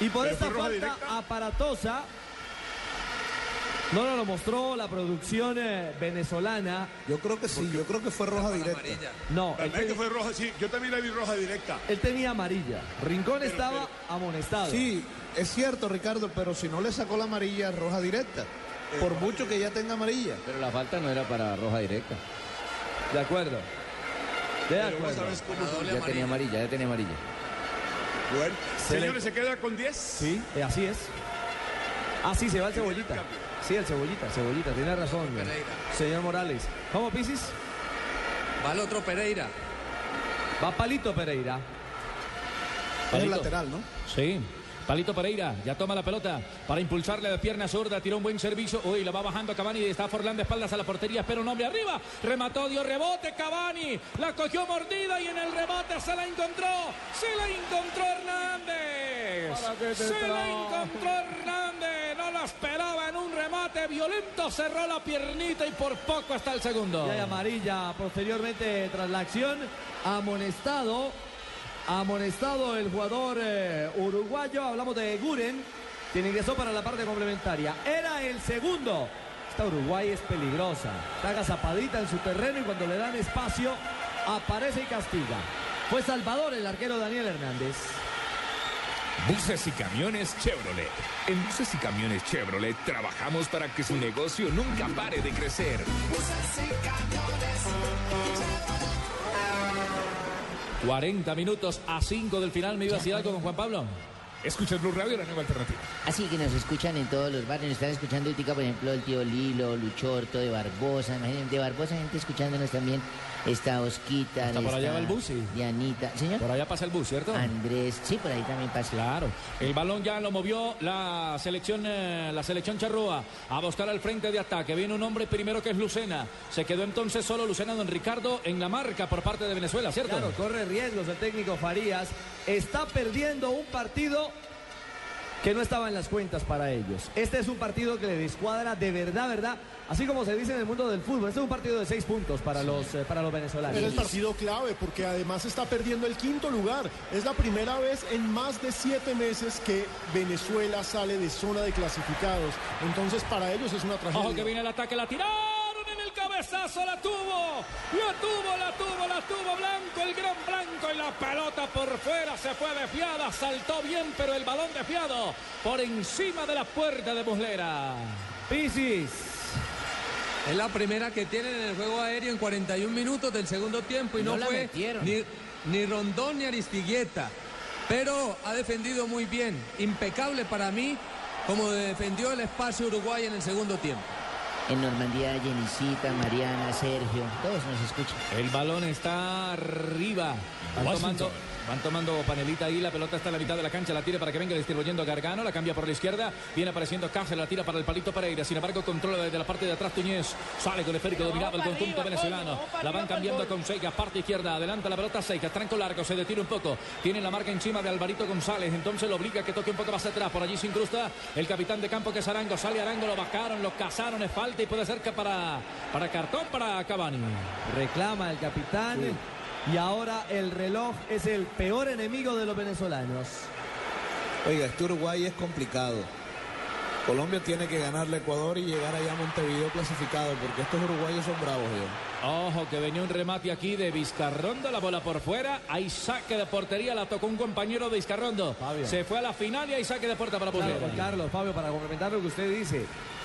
Y por esta roja falta directa. aparatosa. No nos lo mostró la producción eh, venezolana. Yo creo que sí, yo creo que fue roja directa. No, él, También que fue roja, sí. Yo también la vi roja directa. él tenía amarilla. Rincón estaba amonestado. Sí, es cierto, Ricardo, pero si no le sacó la amarilla, roja directa. Por mucho que ya tenga amarilla. Pero la falta no era para roja directa. De acuerdo. De acuerdo. Ya tenía amarilla, ya tenía amarilla. Bueno, Se le- señores, se queda con 10. Sí, eh, así es. Así se va el cebollita. Sí, el cebollita, cebollita, tiene razón. Señor Morales. ¿Cómo, Pisis? Va el otro Pereira. Va Palito Pereira. Es el lateral, ¿no? Sí. Palito Pereira ya toma la pelota para impulsarle de pierna zurda, tiró un buen servicio. Uy, la va bajando Cavani y está Forlán de espaldas a la portería, pero un hombre arriba. Remató, dio rebote Cavani. La cogió mordida y en el rebote se la encontró. Se la encontró Hernández. Se la encontró Hernández. No la esperaba en un remate violento. Cerró la piernita y por poco hasta el segundo. Y hay amarilla posteriormente tras la acción. Amonestado. Amonestado el jugador eh, uruguayo. Hablamos de Guren, quien ingresó para la parte complementaria. Era el segundo. Esta Uruguay es peligrosa. Está agazapadita en su terreno y cuando le dan espacio aparece y castiga. Fue Salvador el arquero Daniel Hernández. Buses y camiones Chevrolet. En Buses y camiones Chevrolet trabajamos para que su negocio nunca pare de crecer. 40 minutos a 5 del final. Me iba a decir algo con Juan Pablo. Escuchas Blue Radio, la nueva alternativa. Así que nos escuchan en todos los barrios. Nos están escuchando ahorita, por ejemplo, el tío Lilo, Luchorto, de Barbosa. Imagínense, de Barbosa, gente escuchándonos también. Está Osquita. Hasta por allá va el bus, sí. Dianita. ¿Señor? Por allá pasa el bus, ¿cierto? Andrés. Sí, por ahí también pasa. Claro, el balón ya lo movió la selección, eh, la selección charrúa a buscar al frente de ataque. Viene un hombre primero que es Lucena. Se quedó entonces solo Lucena Don Ricardo en la marca por parte de Venezuela, ¿cierto? Claro, corre riesgos el técnico Farías. Está perdiendo un partido que no estaba en las cuentas para ellos. Este es un partido que le descuadra de verdad, verdad. Así como se dice en el mundo del fútbol, este es un partido de seis puntos para los eh, para los venezolanos. Pero es partido clave porque además está perdiendo el quinto lugar. Es la primera vez en más de siete meses que Venezuela sale de zona de clasificados. Entonces para ellos es una tragedia. Ojo que viene el ataque, la el cabezazo, la tuvo, la tuvo, la tuvo, la tuvo Blanco, el gran Blanco y la pelota por fuera se fue desviada, saltó bien, pero el balón desviado por encima de la puerta de Muslera. Pisis. Es la primera que tienen en el juego aéreo en 41 minutos del segundo tiempo y No fue metieron. ni, ni Rondón ni Aristigueta. Pero ha defendido muy bien, impecable para mí, como defendió el espacio Uruguay en el segundo tiempo. En Normandía, Jenicita, Mariana, Sergio, todos nos escuchan. El balón está arriba. Washington. tomando, van tomando panelita ahí. La pelota está en la mitad de la cancha. La tira para que venga distribuyendo Gargano. La cambia por la izquierda. Viene apareciendo Cáceres. La tira para el palito Pereira. Sin embargo, controla desde la parte de atrás Tuñez. Sale con el esférico dominado el conjunto venezolano. La van cambiando con Seigas. Parte izquierda. Adelanta la pelota Seigas. Tranco largo. Se detiene un poco. Tiene la marca encima de Alvarito González. Entonces lo obliga a que toque un poco más atrás. Por allí se incrusta el capitán de campo que es Arango. Sale Arango. Lo bajaron. Lo cazaron. Es falta y puede ser que para, para cartón para Cavani. Reclama el capitán. Y ahora el reloj es el peor enemigo de los venezolanos. Oiga, este Uruguay es complicado. Colombia tiene que ganarle a Ecuador y llegar allá a Montevideo clasificado, porque estos uruguayos son bravos. Yo. Ojo que venía un remate aquí de Vizcarrondo, la bola por fuera, hay saque de portería, la tocó un compañero de Vizcarrondo. Se fue a la final y hay saque de puerta para Claro, Puglera. Juan Carlos, Fabio, para complementar lo que usted dice.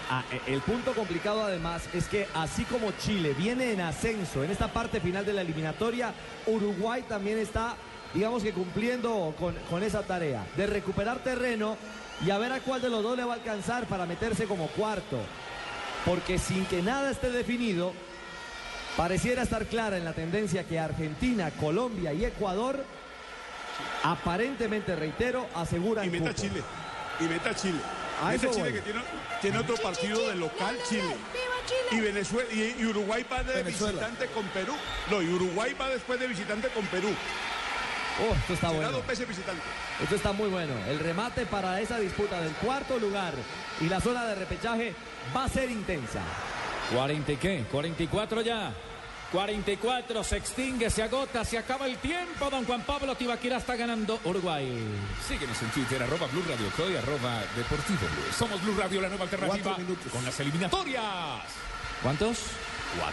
ah, e- el punto complicado además es que así como Chile viene en ascenso en esta parte final de la eliminatoria, Uruguay también está, digamos que cumpliendo con, con esa tarea de recuperar terreno y a ver a cuál de los dos le va a alcanzar para meterse como cuarto. Porque sin que nada esté definido, pareciera estar clara en la tendencia que Argentina, Colombia y Ecuador aparentemente, reitero, aseguran Y meta cupo. Chile. Y meta Chile. A Meta Chile voy. que tiene, tiene otro partido de local Chile. Y Venezuela y, y Uruguay va de Venezuela. visitante con Perú. No, y Uruguay va después de visitante con Perú. Oh, esto está bueno. visitante. Esto está muy bueno. El remate para esa disputa del cuarto lugar y la zona de repechaje va a ser intensa. 40 y qué? 44 ya. 44, se extingue, se agota, se acaba el tiempo. Don Juan Pablo Tibaquira está ganando Uruguay. Síguenos en Twitter, arroba Blue Radio Co y arroba Deportivo Blue. Somos Blue Radio, la nueva alternativa con las eliminatorias. ¿Cuántos?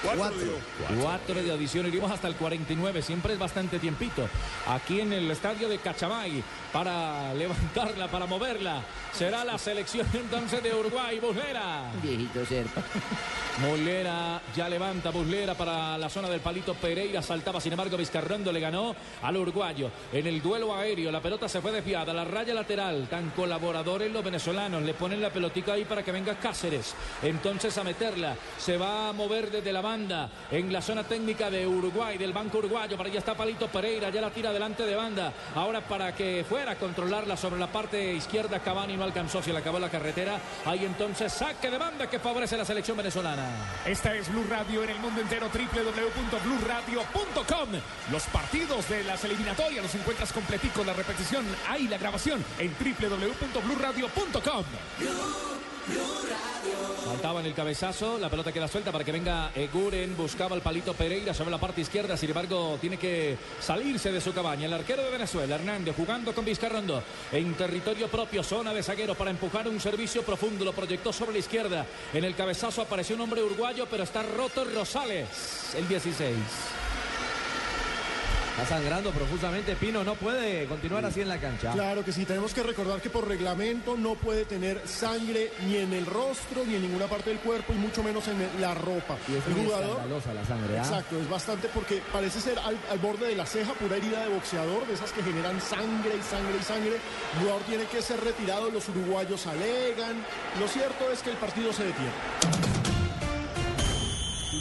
Cuatro. Cuatro de adición, iríamos hasta el 49, siempre es bastante tiempito. Aquí en el estadio de Cachamay, para levantarla, para moverla, será la selección entonces de Uruguay, Buslera. Viejito Serpa. Muslera ya levanta Muslera para la zona del palito Pereira saltaba sin embargo Vizcarrondo le ganó al uruguayo en el duelo aéreo la pelota se fue desviada la raya lateral tan colaboradores los venezolanos le ponen la pelotica ahí para que venga Cáceres entonces a meterla se va a mover desde la banda en la zona técnica de Uruguay del banco uruguayo. Para allá está palito Pereira ya la tira delante de banda. Ahora para que fuera a controlarla sobre la parte izquierda Cavani no alcanzó se le acabó la carretera. Ahí entonces saque de banda que favorece la selección venezolana. Esta es Blue Radio en el mundo entero, www.bluradio.com. Los partidos de las eliminatorias los encuentras completicos, la repetición, ahí la grabación en www.bluradio.com. Faltaba en el cabezazo, la pelota queda suelta para que venga Eguren, buscaba el palito Pereira sobre la parte izquierda, sin embargo tiene que salirse de su cabaña. El arquero de Venezuela, Hernández, jugando con Vizcarrondo en territorio propio, zona de zaguero para empujar un servicio profundo, lo proyectó sobre la izquierda. En el cabezazo apareció un hombre uruguayo, pero está roto Rosales, el 16. Está sangrando profusamente. Pino no puede continuar así en la cancha. Claro que sí, tenemos que recordar que por reglamento no puede tener sangre ni en el rostro ni en ninguna parte del cuerpo y mucho menos en la ropa. Y es el jugador la sangre. ¿ah? Exacto, es bastante porque parece ser al, al borde de la ceja, pura herida de boxeador, de esas que generan sangre y sangre y sangre. El jugador tiene que ser retirado, los uruguayos alegan. Lo cierto es que el partido se detiene.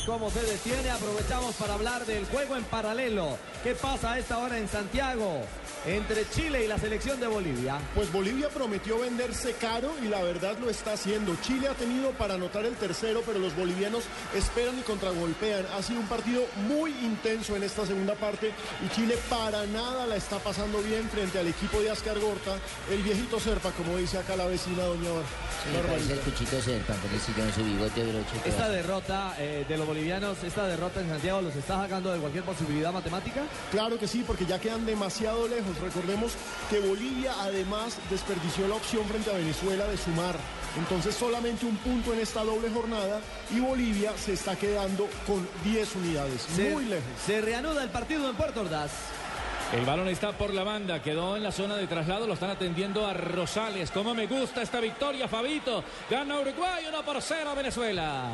Como se detiene, aprovechamos para hablar del juego en paralelo. ¿Qué pasa a esta hora en Santiago? Entre Chile y la selección de Bolivia. Pues Bolivia prometió venderse caro y la verdad lo está haciendo. Chile ha tenido para anotar el tercero, pero los bolivianos esperan y contragolpean. Ha sido un partido muy intenso en esta segunda parte y Chile para nada la está pasando bien frente al equipo de Ascar Gorta, el viejito Serpa, como dice acá la vecina doña Bar- Sí, el cuchito Serpa, con su bigote broche. Esta derrota eh, de los bolivianos, esta derrota en Santiago, ¿los está sacando de cualquier posibilidad matemática? Claro que sí, porque ya quedan demasiado lejos. Recordemos que Bolivia además desperdició la opción frente a Venezuela de sumar. Entonces solamente un punto en esta doble jornada y Bolivia se está quedando con 10 unidades. Se- Muy lejos. Se reanuda el partido en Puerto Ordaz. El balón está por la banda, quedó en la zona de traslado, lo están atendiendo a Rosales. Como me gusta esta victoria, Fabito. Gana Uruguay 1 por 0 Venezuela.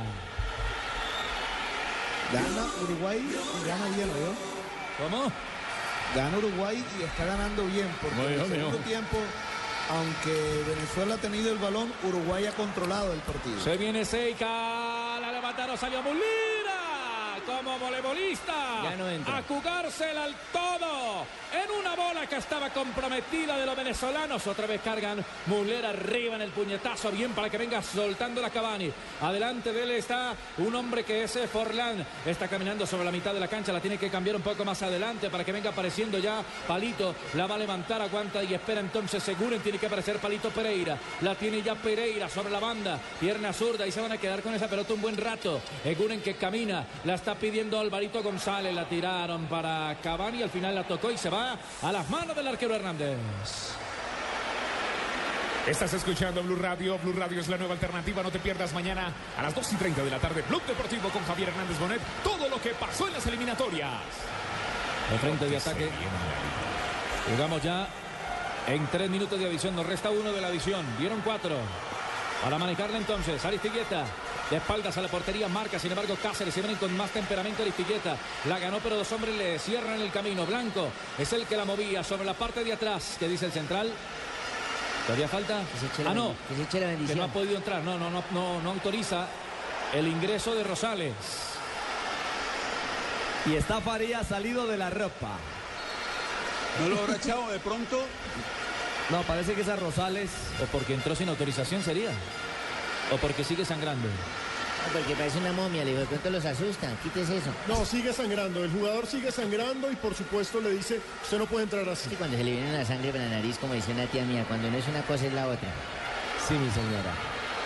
Gana Uruguay y gana bien, ¿no? ¿Cómo? Gana Uruguay y está ganando bien, porque en el segundo tiempo, aunque Venezuela ha tenido el balón, Uruguay ha controlado el partido. Se viene Seika, la levantaron, salió Mulira como voleibolista. No. A jugársela al todo. En una bola que estaba comprometida de los venezolanos. Otra vez cargan Mulera arriba en el puñetazo. Bien para que venga soltando la Cavani. Adelante de él está un hombre que es eh, Forlán. Está caminando sobre la mitad de la cancha. La tiene que cambiar un poco más adelante para que venga apareciendo ya Palito. La va a levantar, aguanta y espera entonces Seguren. Tiene que aparecer Palito Pereira. La tiene ya Pereira sobre la banda. Pierna zurda y se van a quedar con esa pelota un buen rato. Eguren que camina. La está pidiendo Alvarito González. La tiraron para Cavani. Al final la tocó y se va a las manos del arquero Hernández. Estás escuchando Blue Radio. Blue Radio es la nueva alternativa. No te pierdas mañana a las 2 y 30 de la tarde. Blue Deportivo con Javier Hernández Bonet. Todo lo que pasó en las eliminatorias. El frente de ataque. Jugamos ya en tres minutos de adición. Nos resta uno de la adición. Dieron cuatro. Para manejarla entonces. Aristigueta. De espaldas a la portería marca, sin embargo Cáceres se viene con más temperamento Aristigueta. La ganó, pero dos hombres le cierran el camino. Blanco es el que la movía sobre la parte de atrás. ¿Qué dice el central? ¿Todavía falta? la ah, no. que se eche la Que bendición. no ha podido entrar. No, no, no, no, no autoriza el ingreso de Rosales. Y está Farías salido de la ropa. ¿No lo habrá echado de pronto? No, parece que es a Rosales. O porque entró sin autorización sería. O porque sigue sangrando. Porque parece una momia, le digo, de pronto los asustan. Quítese eso. No, sigue sangrando. El jugador sigue sangrando y por supuesto le dice, usted no puede entrar así. Sí, cuando se le viene la sangre por la nariz, como dice una tía mía, cuando no es una cosa es la otra. Sí, mi señora.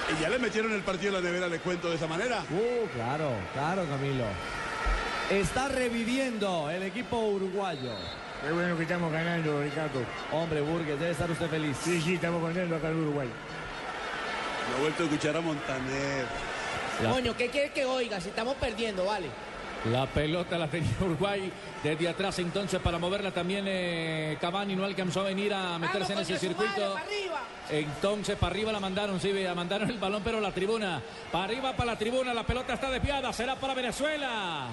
Y ya le metieron el partido a la nevera, le cuento de esa manera. Uh, claro, claro, Camilo. Está reviviendo el equipo uruguayo. Qué bueno que estamos ganando, Ricardo. Hombre, Burgues, debe estar usted feliz. Sí, sí, estamos contentos acá en Uruguay. Lo he vuelto a escuchar a Montaner. Coño, ¿qué quiere que oiga? Si estamos perdiendo, vale. La pelota la tenía Uruguay desde atrás entonces para moverla también eh, Cavani no alcanzó a venir a meterse en ese circuito. Entonces para arriba la mandaron, sí, la mandaron el balón pero la tribuna. Para arriba para la tribuna, la pelota está desviada, será para Venezuela.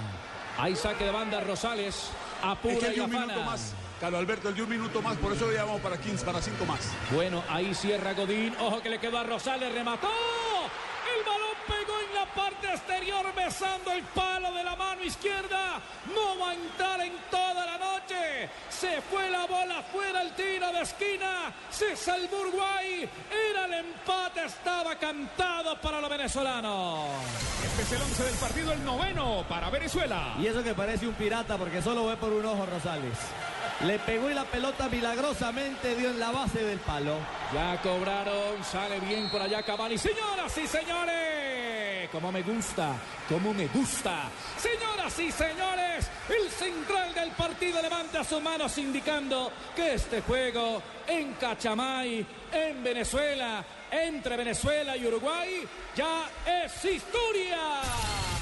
Hay saque de banda Rosales, Es apura que el y afana. minuto más. Carlos Alberto, el de un minuto más, por eso ya vamos para 15, para 5 más. Bueno, ahí cierra Godín. Ojo que le quedó a Rosales, remató. El balón pegó en la parte besando el palo de la mano izquierda. No va a entrar en toda la noche. Se fue la bola fuera, el tiro de esquina. Se salvó Uruguay. Era el empate, estaba cantado para los venezolanos. Este es el 11 del partido, el noveno para Venezuela. Y eso que parece un pirata porque solo ve por un ojo Rosales. Le pegó y la pelota milagrosamente dio en la base del palo. Ya cobraron, sale bien por allá Cavani. Señoras y señores, como me gusta, como me gusta. Señoras y señores, el central del partido levanta sus manos indicando que este juego en Cachamay, en Venezuela, entre Venezuela y Uruguay, ya es historia.